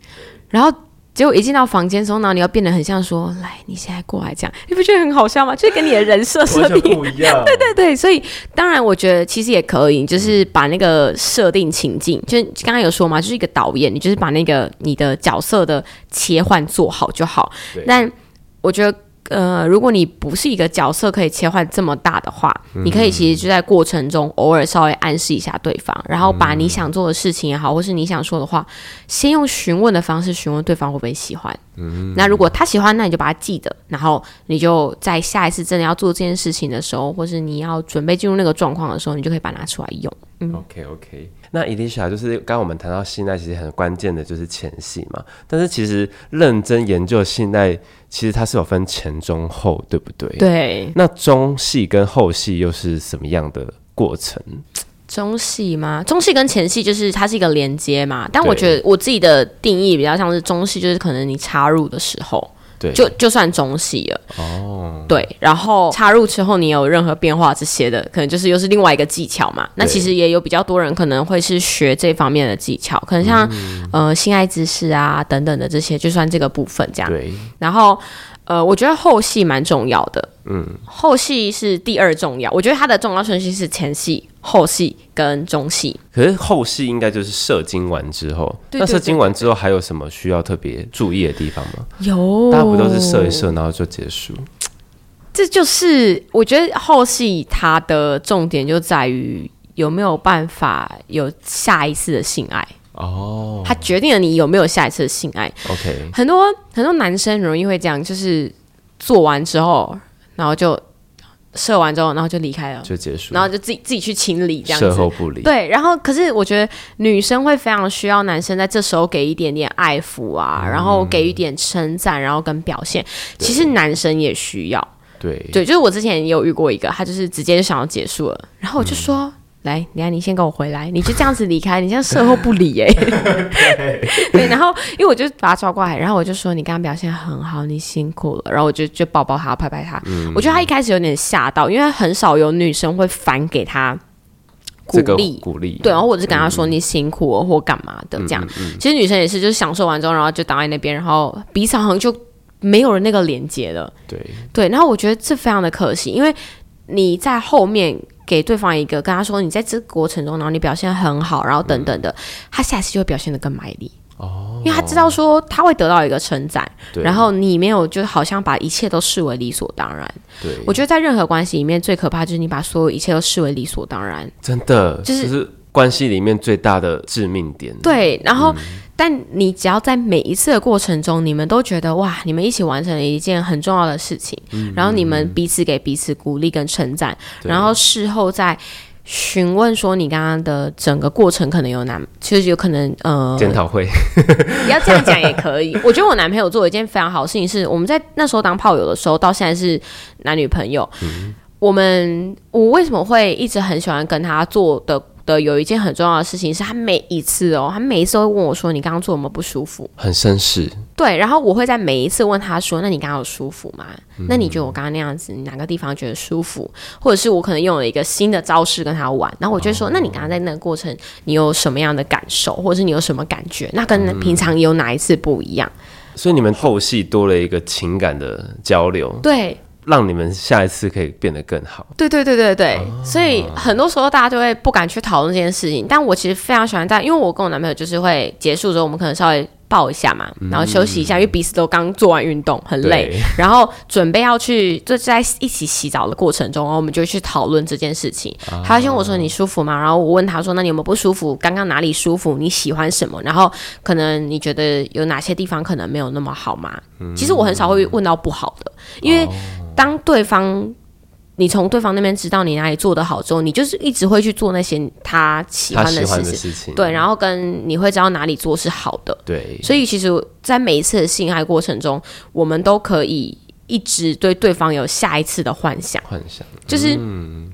然后结果一进到房间的时候，然后你要变得很像说，来，你现在过来这样，你不觉得很好笑吗？就是跟你的人设设定。不一样。对 *laughs* 对，对对，所以当然，我觉得其实也可以，就是把那个设定情境，就是刚刚有说嘛，就是一个导演，你就是把那个你的角色的切换做好就好。对但我觉得，呃，如果你不是一个角色可以切换这么大的话，你可以其实就在过程中偶尔稍微暗示一下对方，然后把你想做的事情也好，或是你想说的话，先用询问的方式询问对方会不会喜欢。那如果他喜欢，那你就把它记得，然后你就在下一次真的要做这件事情的时候，或是你要准备进入那个状况的时候，你就可以把它拿出来用。OK OK，那伊丽莎就是刚刚我们谈到信赖，其实很关键的就是前戏嘛。但是其实认真研究信赖，其实它是有分前中后，对不对？。对，那中戏跟后戏又是什么样的过程？中戏吗？中戏跟前戏就是它是一个连接嘛，但我对觉得我自己的定义比较像是中戏，就是可能你插入的时候。对，就就算中戏了。哦，对，然后插入之后你有任何变化这些的，可能就是又是另外一个技巧嘛。那其实也有比较多人可能会是学这方面的技巧，可能像、呃性爱姿势啊等等的这些，就算这个部分这样。对，然后呃，我觉得后戏蛮重要的，嗯，后戏是第二重要，我觉得它的重要顺序是前戏、后戏跟中戏。可是后戏应该就是射精完之后，那射精完之后还有什么需要特别注意的地方吗？有，大家不都是射一射然后就结束？*tsk* 这就是我觉得后戏它的重点就在于有没有办法有下一次的性爱，哦它决定了你有没有下一次的性爱。，OK，很多很多男生容易会这样，就是做完之后，然后就射完之后，然后就离开了，就结束，然后就自己自己去清理这样子。事后不理。对，然后可是我觉得女生会非常需要男生在这时候给一点点爱抚啊，然后给予一点称赞，然后跟表现。其实男生也需要。对对，就是我之前也有遇过一个，他就是直接就想要结束了，然后我就说。来，你看，你先跟我回来，你就这样子离开，你这样售后不理哎、*laughs* *laughs* 对，然后因为我就把他抓过来，然后我就说你刚刚表现很好，你辛苦了，然后我就就抱抱他，拍拍他。我觉得他一开始有点吓到，因为很少有女生会反给他鼓励，鼓励，对，然后我就跟他说你辛苦了或干嘛的这样。其实女生也是，就是享受完之后，然后就挡在那边，然后彼此好像就没有了那个连接了。对。对，然后我觉得这非常的可惜，因为你在后面给对方一个跟他说，你在这个过程中，然后你表现得很好，然后等等的，他下次就会表现得更卖力。哦，因为他知道说他会得到一个称赞，然后你没有就好像把一切都视为理所当然。对，我觉得在任何关系里面最可怕就是你把所有一切都视为理所当然。真的就是关系里面最大的致命点。对，然后、但你只要在每一次的过程中，你们都觉得哇，你们一起完成了一件很重要的事情，然后你们彼此给彼此鼓励跟称赞，然后事后再。询问说你刚刚的整个过程可能有哪，其实有可能呃，检讨会，*laughs* 要这样讲也可以。我觉得我男朋友做了一件非常好的事情，是我们在那时候当炮友的时候，到现在是男女朋友。我们我为什么会一直很喜欢跟他做的的有一件很重要的事情，是他每一次哦，他每一次都会问我说：“你刚刚做有没有不舒服很绅士，？”对，然后我会在每一次问他说：“那你刚刚有舒服吗？那你觉得我刚刚那样子，你哪个地方觉得舒服？或者是我可能用了一个新的招式跟他玩，然后我就会说：那你刚刚在那个过程，你有什么样的感受，或者是你有什么感觉？那跟平常有哪一次不一样？”所以你们后戏多了一个情感的交流，对，让你们下一次可以变得更好。对对对对对，所以很多时候大家就会不敢去讨论这件事情。但我其实非常喜欢在，因为我跟我男朋友就是会结束之后，我们可能稍微抱一下嘛，然后休息一下，因为彼此都刚做完运动，很累，然后准备要去就在一起洗澡的过程中，然后我们就去讨论这件事情。他先问我说你舒服吗？然后我问他说那你有没有不舒服？刚刚哪里舒服？你喜欢什么？然后可能你觉得有哪些地方可能没有那么好吗？其实我很少会问到不好的，因为当对方你从对方那边知道你哪里做得好之后，你就是一直会去做那些他喜欢的事情，事情，对，然后跟你会知道哪里做是好的，对，所以其实，在每一次的性爱过程中，我们都可以一直对对方有下一次的幻想，幻想。就是，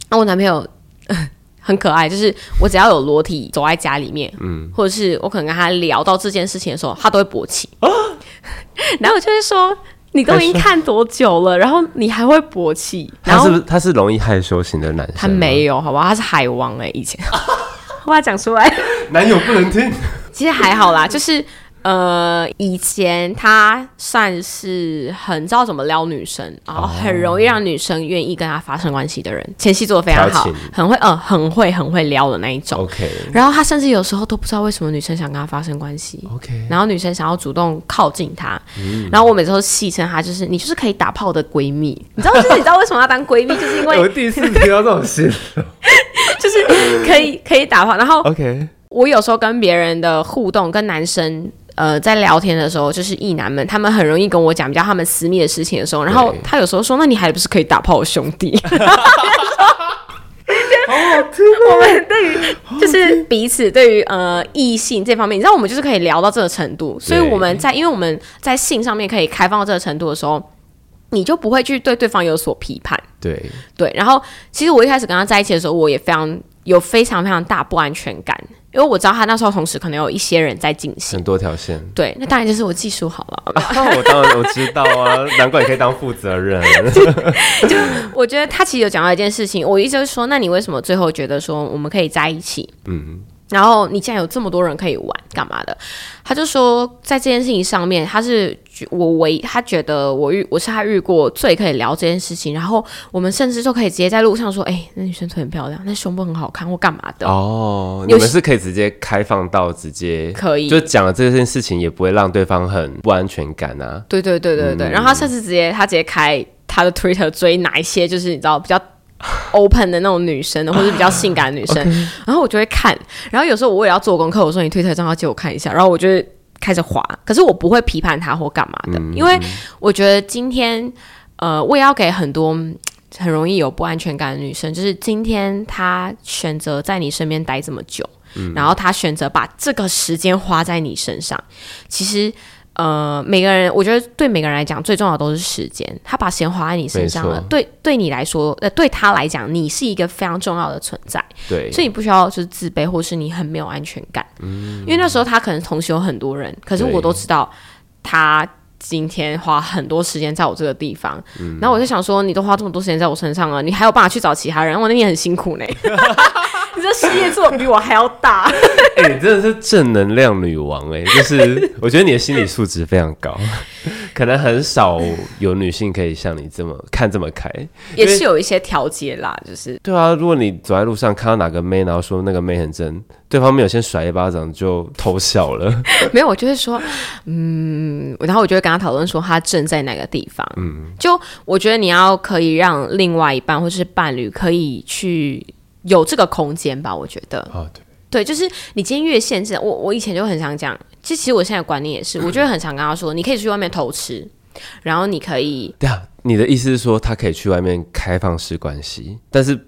那、我男朋友。*laughs* 很可爱，就是我只要有裸体走在家里面，嗯，或者是我可能跟他聊到这件事情的时候，他都会勃起，*laughs* 然后我就会说，你都已经看多久了，然后你还会勃起，然 *laughs* 后他是不是他是容易害羞型的男生？他没有，好吧，他是海王哎、以前，*laughs* 我把它讲出来，*laughs* 男友不能听。其实还好啦，就是呃，以前他算是很知道怎么撩女生，然后很容易让女生愿意跟他发生关系的人，前戏做的非常好，很会，呃，很会，很会撩的那一种。OK 然后他甚至有时候都不知道为什么女生想跟他发生关系。OK，然后女生想要主动靠近他，嗯然后我每次都戏称他就是你就是可以打炮的闺蜜，你知道就是你知道为什么要当闺蜜，就是因为 *laughs* 我第一次听到这种事。*laughs* 就是可以可以打炮，然后 OK，我有时候跟别人的互动，跟男生呃在聊天的时候，就是异男们，他们很容易跟我讲比较他们私密的事情的时候，然后他有时候说：“那你还不是可以打炮我兄弟？”我们对于就是彼此对于呃异性这方面，你知道我们就是可以聊到这个程度，所以我们在因为我们在性上面可以开放到这个程度的时候，你就不会去对对方有所批判。对，对，然后其实我一开始跟他在一起的时候，我也非常有非常非常大不安全感，因为我知道他那时候同时可能有一些人在进行。很多条线。对，那当然就是我技术好了。啊，*laughs* 我当然我知道啊，*laughs* 难怪你可以当负责人。*laughs* 就我觉得他其实有讲到一件事情，我一直就说，那你为什么最后觉得说我们可以在一起？嗯，然后你既然有这么多人可以玩，干嘛的？他就说，在这件事情上面，他是觉我唯他觉得我遇我是他遇过最可以聊这件事情，然后我们甚至就可以直接在路上说，哎、那女生腿很漂亮，那胸部很好看，或干嘛的，哦，你们是可以直接开放到直接，可以就讲了这件事情，也不会让对方很不安全感啊。对对对对对，然后他甚至直接他直接开他的 Twitter 追哪一些就是你知道比较 open 的那种女生，或者是比较性感的女生，*laughs* 然后我就会看，然后有时候我也要做功课，我说你 Twitter 账号借我看一下，然后我就会开始滑，可是我不会批判他或干嘛的，因为我觉得今天呃我也要给很多。很容易有不安全感的女生，就是今天她选择在你身边待这么久，然后她选择把这个时间花在你身上，其实呃，每个人，我觉得对每个人来讲，最重要的都是时间。他把时间花在你身上了，对对你来说，呃，对他来讲，你是一个非常重要的存在，对，所以你不需要就是自卑，或是你很没有安全感。因为那时候他可能同时有很多人，可是我都知道他。今天花很多时间在我这个地方，然后我就想说，你都花这么多时间在我身上了，你还有办法去找其他人？我那天很辛苦呢。*laughs* 你这事业做得比我还要大。*laughs* 哎、你真的是正能量女王哎、就是我觉得你的心理素质非常高，*laughs* 可能很少有女性可以像你这么看这么开。*laughs* 也是有一些调节啦，就是对啊，如果你走在路上看到哪个妹，然后说那个妹很正，对方没有先甩一巴掌就偷笑了。*laughs* 没有，我就是说，嗯，然后我就会跟他讨论说他正在哪个地方。嗯，就我觉得你要可以让另外一半或是伴侣可以去有这个空间吧，我觉得。哦，对，对，就是你今天越限制，我我以前就很常讲，其实其实我现在的观念也是，我就会很常跟他说，你可以去外面偷吃，然后你可以对啊，你的意思是说他可以去外面开放式关系，但是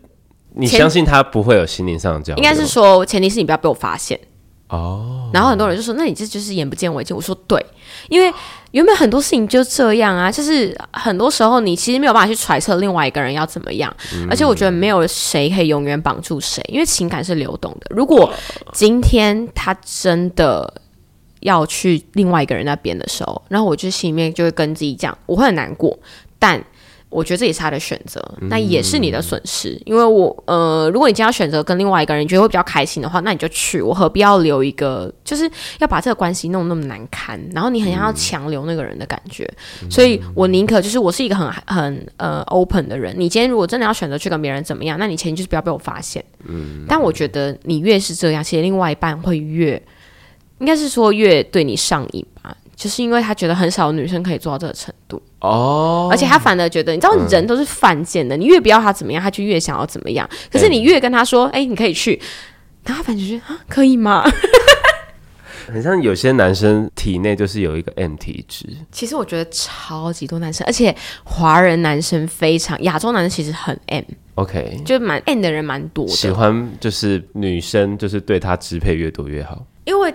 你前相信他不会有心灵上的交流？应该是说，前提是你不要被我发现。哦，然后很多人就说：“那你这就是眼不见为净。”我说：“对，因为原本很多事情就这样啊，就是很多时候你其实没有办法去揣测另外一个人要怎么样，而且我觉得没有谁可以永远绑住谁，因为情感是流动的。如果今天他真的要去另外一个人那边的时候，然后我就心里面就会跟自己讲，我会很难过，但。我觉得这也是他的选择，那也是你的损失。因为我呃，如果你今天要选择跟另外一个人，你觉得会比较开心的话，那你就去。我何必要留一个，就是要把这个关系弄那么难堪，然后你很想要强留那个人的感觉。所以我宁可就是我是一个很很呃 open 的人。你今天如果真的要选择去跟别人怎么样，那你前提就是不要被我发现。嗯，但我觉得你越是这样，其实另外一半会越，应该是说越对你上瘾吧。就是因为他觉得很少女生可以做到这个程度。哦，而且他反而觉得，你知道人都是犯贱的，你越不要他怎么样，他就越想要怎么样。可是你越跟他说，哎、你可以去，然后他反正就觉得啊，可以吗？*laughs* 很像有些男生体内就是有一个 M 体质，其实我觉得超级多男生，而且华人男生非常，亚洲男生其实很 M，OK，就蛮 M 的人蛮多的喜。欢就是女生就是对他支配越多越好。因为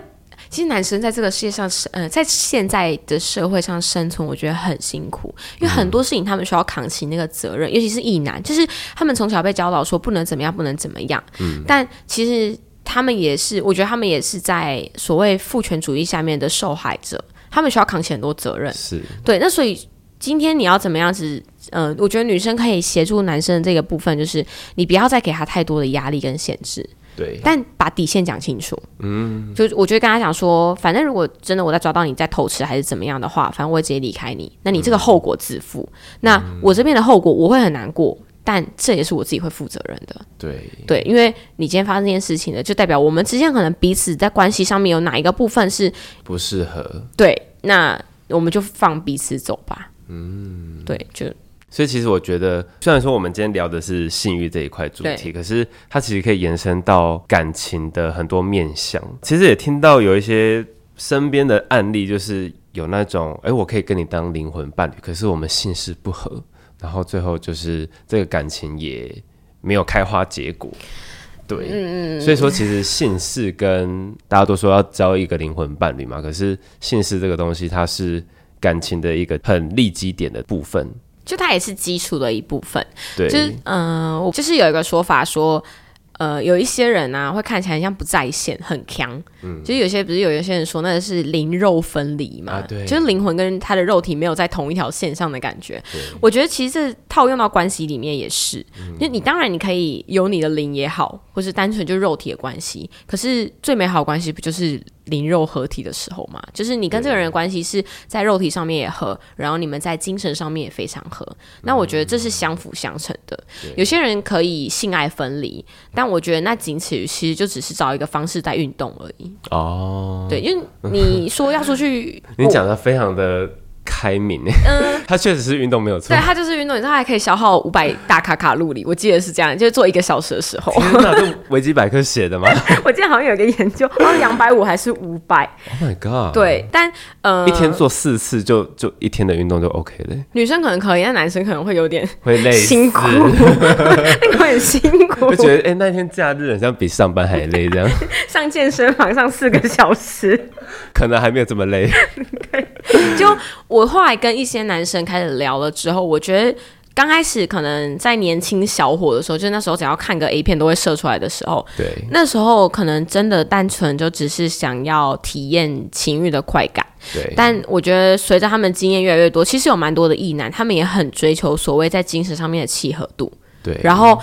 其实男生在这个世界上是，呃，在现在的社会上生存，我觉得很辛苦，因为很多事情他们需要扛起那个责任，尤其是异男，就是他们从小被教导说不能怎么样，不能怎么样。嗯，但其实他们也是，我觉得他们也是在所谓父权主义下面的受害者，他们需要扛起很多责任。是，对，那所以今天你要怎么样子？呃，我觉得女生可以协助男生的这个部分，就是你不要再给他太多的压力跟限制。对，但把底线讲清楚。嗯，就我觉得跟他讲说，反正如果真的我在抓到你在偷吃还是怎么样的话，反正我会直接离开你。那你这个后果自负。那我这边的后果我会很难过，但这也是我自己会负责任的。对，对，因为你今天发生这件事情呢，就代表我们之间可能彼此在关系上面有哪一个部分是不适合。对，那我们就放彼此走吧。嗯，对，就所以其实我觉得，虽然说我们今天聊的是性欲这一块主题，可是它其实可以延伸到感情的很多面向。其实也听到有一些身边的案例，就是有那种，哎、我可以跟你当灵魂伴侣，可是我们姓氏不合，然后最后就是这个感情也没有开花结果。对，所以说其实姓氏跟大家都说要交一个灵魂伴侣嘛，可是姓氏这个东西，它是感情的一个很立基点的部分。就它也是基础的一部分。对，就是嗯、呃我就是有一个说法说，呃，有一些人啊会看起来很像不在线，很强。嗯，就是有些不是有一些人说那个是灵肉分离嘛，啊对就是灵魂跟他的肉体没有在同一条线上的感觉。我觉得其实这套用到关系里面也是，就你当然你可以有你的灵也好，或是单纯就肉体的关系，可是最美好的关系不就是灵肉合体的时候嘛？就是你跟这个人的关系是在肉体上面也合，然后你们在精神上面也非常合。那我觉得这是相辅相成的。有些人可以性爱分离，但我觉得那仅此于其实就只是找一个方式在运动而已。哦，对，因为你说要出去，*laughs* 你讲的非常的开明，嗯，*laughs* 他确实是运动没有错对，。他就是运动，他还可以消耗五百大卡卡路里，我记得是这样，就是做一个小时的时候，天哪，这维基百科写的吗 *laughs* 我记得好像有一个研究，好像两百五还是五百，？Oh my god！，对，但呃，一天做四次就就一天的运动就 OK 了，女生可能可以，但男生可能会有点会累辛苦，那 *laughs* 个会很辛苦就，觉得哎、那天假日好像比上班还累，这样上健身房上四个小时。可能还没有这么累。*laughs* 就我后来跟一些男生开始聊了之后，我觉得刚开始可能在年轻小伙的时候，就那时候只要看个 A 片都会射出来的时候，对，那时候可能真的单纯就只是想要体验情欲的快感。对，但我觉得随着他们经验越来越多，其实有蛮多的异男，他们也很追求所谓在精神上面的契合度，对，然后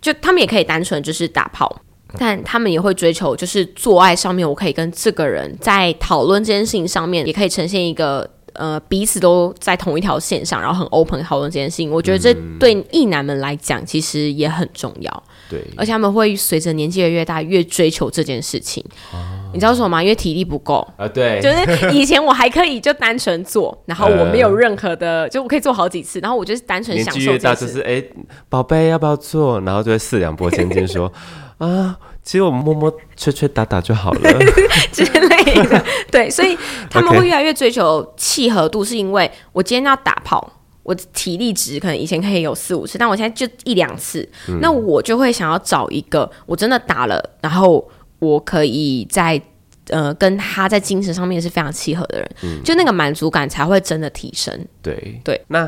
就他们也可以单纯就是打炮。但他们也会追求，就是做爱上面，我可以跟这个人在讨论这件事情上面，也可以呈现一个呃彼此都在同一条线上，然后很 open 讨论这件事情。我觉得这对异男们来讲，其实也很重要。对，而且他们会随着年纪越越大，越追求这件事情。你知道什么吗？因为体力不够。啊，对，就是以前我还可以就单纯做，然后我没有任何的，就我可以做好几次，然后我就是单纯年享受年纪越大，就。是哎，宝贝要不要做？然后就会四两拨千斤说啊，其实我们摸摸吹吹打打就好了。*laughs* 之类的。对，所以他们会越来越追求契合度，是因为我今天要打炮。我体力值可能以前可以有四五次，但我现在就一两次，那我就会想要找一个我真的打了，然后我可以在呃跟他在精神上面是非常契合的人，就那个满足感才会真的提升。对对，那。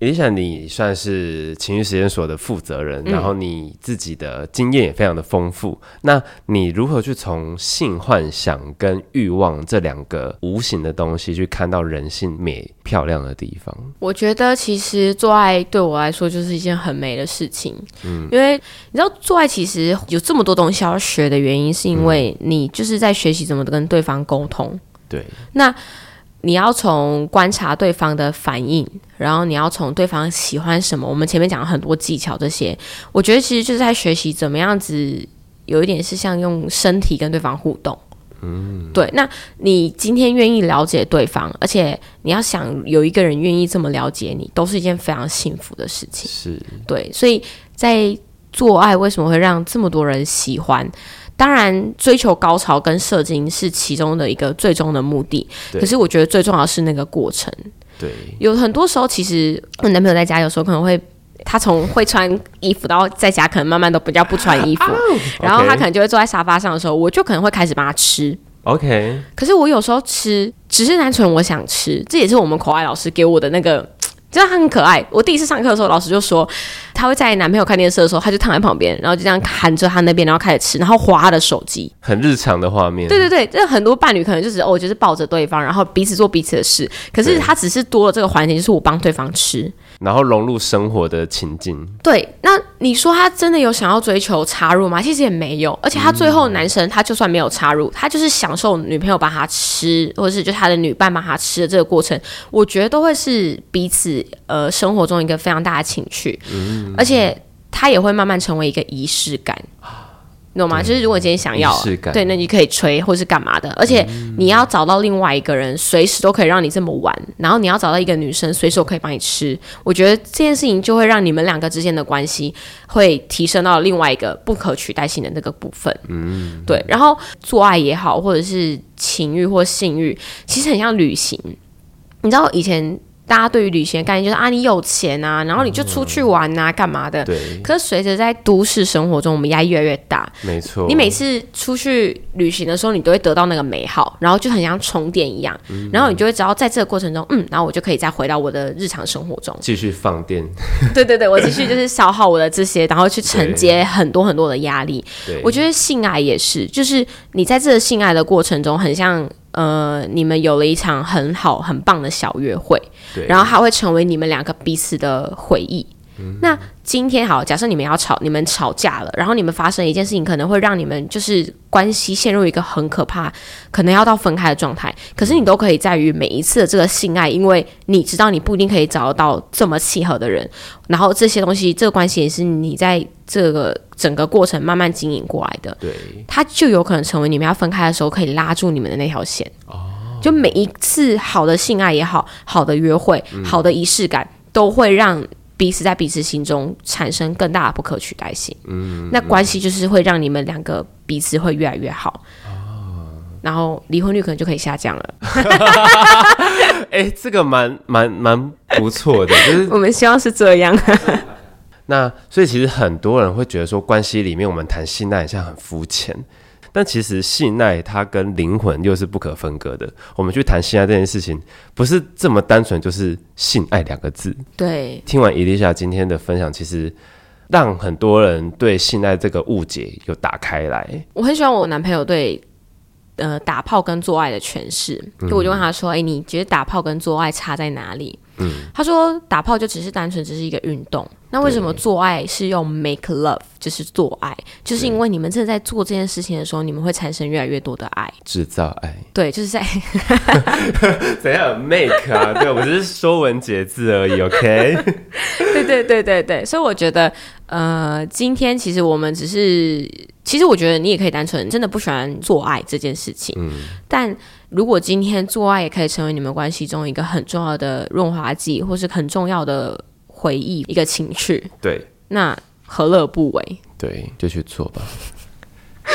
伊丽莎，你算是情绪实验所的负责人，然后你自己的经验也非常的丰富。那你如何去从性幻想跟欲望这两个无形的东西，去看到人性美漂亮的地方？我觉得其实做爱对我来说就是一件很美的事情，嗯，因为你知道做爱其实有这么多东西要学的原因，是因为你就是在学习怎么跟对方沟通。对，那你要从观察对方的反应，然后你要从对方喜欢什么。我们前面讲了很多技巧，这些我觉得其实就是在学习怎么样子，有一点是像用身体跟对方互动。嗯，对。那你今天愿意了解对方，而且你要想有一个人愿意这么了解你，都是一件非常幸福的事情。是对，所以在做爱为什么会让这么多人喜欢？当然，追求高潮跟射精是其中的一个最终的目的。对可是我觉得最重要的是那个过程。对，有很多时候，其实我男朋友在家有时候可能会。他从会穿衣服到在家，可能慢慢都比较不穿衣服，*laughs* *laughs* 然后他可能就会坐在沙发上的时候，我就可能会开始帮他吃。OK，可是我有时候吃只是单纯我想吃，这也是我们口爱老师给我的那个，就是他很可爱。我第一次上课的时候，老师就说他会在男朋友看电视的时候，他就躺在旁边，然后就这样含着他那边，然后开始吃，然后划他的手机。很日常的画面。对对对，这很多伴侣可能就只是哦，就是抱着对方，然后彼此做彼此的事。可是对他只是多了这个环节，就是我帮对方吃。然后融入生活的情境。对，那你说他真的有想要追求插入吗？其实也没有，而且他最后男生他就算没有插入，他就是享受女朋友帮他吃，或者是就他的女伴帮他吃的这个过程，我觉得都会是彼此呃生活中一个非常大的情趣，而且他也会慢慢成为一个仪式感。你懂吗？就是如果今天想要对，那你可以吹或是干嘛的，而且你要找到另外一个人，随时都可以让你这么玩，然后你要找到一个女生，随时都可以帮你吃。我觉得这件事情就会让你们两个之间的关系会提升到另外一个不可取代性的那个部分。嗯，对。然后做爱也好，或者是情欲或性欲，其实很像旅行。你知道以前大家对于旅行的概念就是啊，你有钱啊，然后你就出去玩啊，干嘛的？对，可是随着在都市生活中，我们压力越来越大，没错。你每次出去旅行的时候，你都会得到那个美好，然后就很像充电一样，然后你就会知道在这个过程中，嗯，然后我就可以再回到我的日常生活中。继续放电。*laughs* 对对对，我继续就是消耗我的这些，然后去承接 *laughs* 很多很多的压力。对，我觉得性爱也是，就是你在这个性爱的过程中，很像呃，你们有了一场很好很棒的小约会，然后它会成为你们两个彼此的回忆。那今天好，假设你们要吵，你们吵架了，然后你们发生一件事情，可能会让你们就是关系陷入一个很可怕，可能要到分开的状态。可是你都可以在于每一次的这个性爱，因为你知道你不一定可以找得到这么契合的人，然后这些东西，这个关系也是你在这个整个过程慢慢经营过来的。对，它就有可能成为你们要分开的时候可以拉住你们的那条线。哦，就每一次好的性爱也好，好的约会、好的仪式感，都会让彼此在彼此心中产生更大的不可取代性。嗯，那关系就是会让你们两个彼此会越来越好。然后离婚率可能就可以下降了。*laughs* 哎、这个蛮蛮蛮不错的，就是 *laughs* 我们希望是这样。*laughs* 那所以其实很多人会觉得说，关系里面我们谈性爱好像很肤浅，但其实性爱它跟灵魂又是不可分割的。我们去谈性爱这件事情，不是这么单纯就是性爱两个字。对，听完伊丽莎今天的分享，其实让很多人对性爱这个误解有打开来。我很喜欢我男朋友对呃打炮跟做爱的诠释，就我就问他说：“哎、你觉得打炮跟做爱差在哪里？”他说打炮就只是单纯只是一个运动，那为什么做爱是用 make love，就是做爱，就是因为你们正在做这件事情的时候，你们会产生越来越多的爱，制造爱，对，就是在 *laughs* 怎样？make 啊？对我只是说文解字而已，OK？*laughs* 对对对对对，所以我觉得，呃，今天其实我们只是，其实我觉得你也可以单纯真的不喜欢做爱这件事情，嗯，但如果今天做爱也可以成为你们关系中一个很重要的润滑剂，或是很重要的回忆，一个情绪，对，那何乐不为？对，就去做吧。*laughs*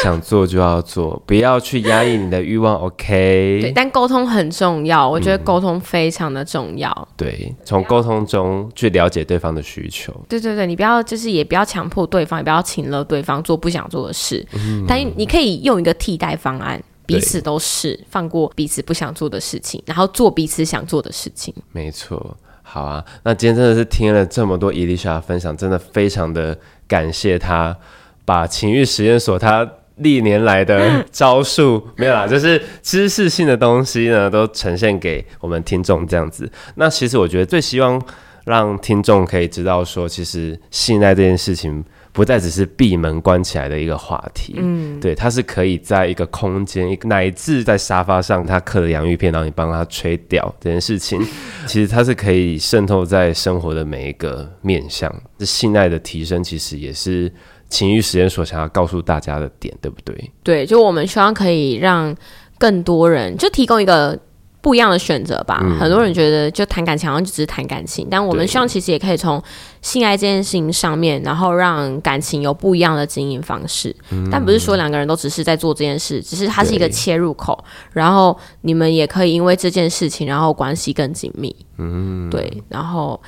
想做就要做，不要去压抑你的欲望，OK？对，但沟通很重要，我觉得沟通非常的重要。对，从沟通中去了解对方的需求。对对对，你不要就是也不要强迫对方，也不要请了对方做不想做的事。嗯，但你可以用一个替代方案，彼此都是放过彼此不想做的事情，然后做彼此想做的事情。没错，好啊，那今天真的是听了这么多伊丽莎分享，真的非常的感谢她把情欲实验所她。历年来的 *laughs* 招数没有啦，*laughs* 就是知识性的东西呢，都呈现给我们听众这样子。那其实我觉得最希望让听众可以知道说，其实性爱这件事情不再只是闭门关起来的一个话题。嗯，对，它是可以在一个空间，一乃至在沙发上，他刻的洋芋片，然后你帮他吹掉这件事情，*laughs* 其实它是可以渗透在生活的每一个面向。这信赖的提升，其实也是。情欲实验所想要告诉大家的点，对不对？对，就我们希望可以让更多人就提供一个不一样的选择吧。很多人觉得就谈感情好像就只是谈感情，但我们希望其实也可以从性爱这件事情上面，然后让感情有不一样的经营方式。但不是说两个人都只是在做这件事，只是它是一个切入口，然后你们也可以因为这件事情，然后关系更紧密。嗯，对，然后。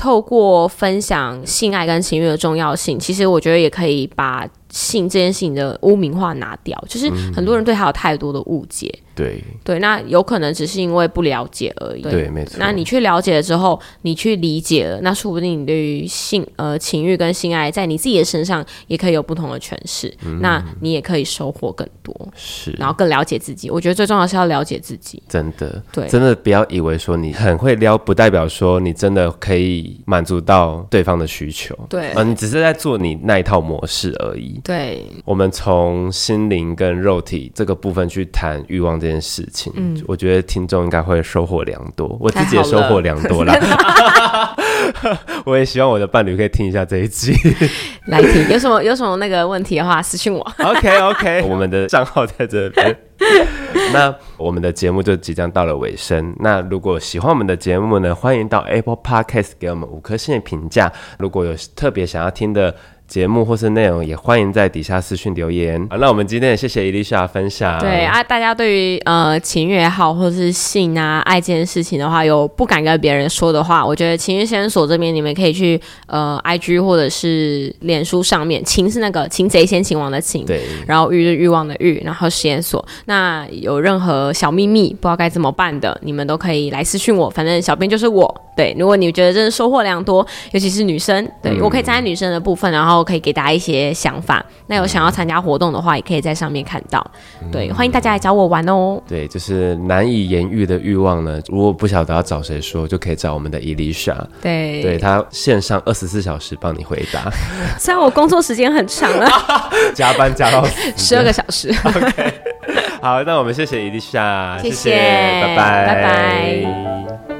透过分享性爱跟情欲的重要性，其实我觉得也可以把性这件事情的污名化拿掉。就是很多人对他有太多的误解。对对，那有可能只是因为不了解而已。对，没错。那你去了解了之后，你去理解了，那说不定你对于性呃情欲跟性爱，在你自己的身上也可以有不同的诠释。嗯那你也可以收获更多，是，然后更了解自己。我觉得最重要是要了解自己。真的，对，真的不要以为说你很会撩，不代表说你真的可以满足到对方的需求。对，嗯，你只是在做你那一套模式而已。对，我们从心灵跟肉体这个部分去谈欲望这。这件事情，嗯，我觉得听众应该会收获良多，我自己也收获良多啦。*laughs* 我也希望我的伴侣可以听一下这一集，来听。有什么有什么那个问题的话，私信我。OK OK，*laughs* 我们的账号在这边。那我们的节目就即将到了尾声。那如果喜欢我们的节目呢，欢迎到 Apple Podcast 给我们五颗星的评价。如果有特别想要听的。节目或是内容也欢迎在底下私讯留言。好，那我们今天也谢谢伊丽莎分享。对啊，大家对于呃情欲也好，或者是性啊爱这件事情的话，有不敢跟别人说的话，我觉得情欲实验所这边你们可以去呃 IG 或者是脸书上面，情是那个擒贼先擒王的情，对，然后欲是欲望的欲，然后实验所。那有任何小秘密不知道该怎么办的，你们都可以来私讯我，反正小编就是我。对，如果你觉得真的收获良多，尤其是女生，对我可以站在女生的部分，然后可以给大家一些想法。那有想要参加活动的话，也可以在上面看到。对，欢迎大家来找我玩哦。对，就是难以言喻的欲望呢，如果不晓得要找谁说，就可以找我们的伊丽莎。对，对他线上二十四小时帮你回答。*laughs* 虽然我工作时间很长了，*laughs* 加班加到十二个小时。*laughs* 好，那我们谢谢伊丽莎，谢谢，拜拜，拜拜。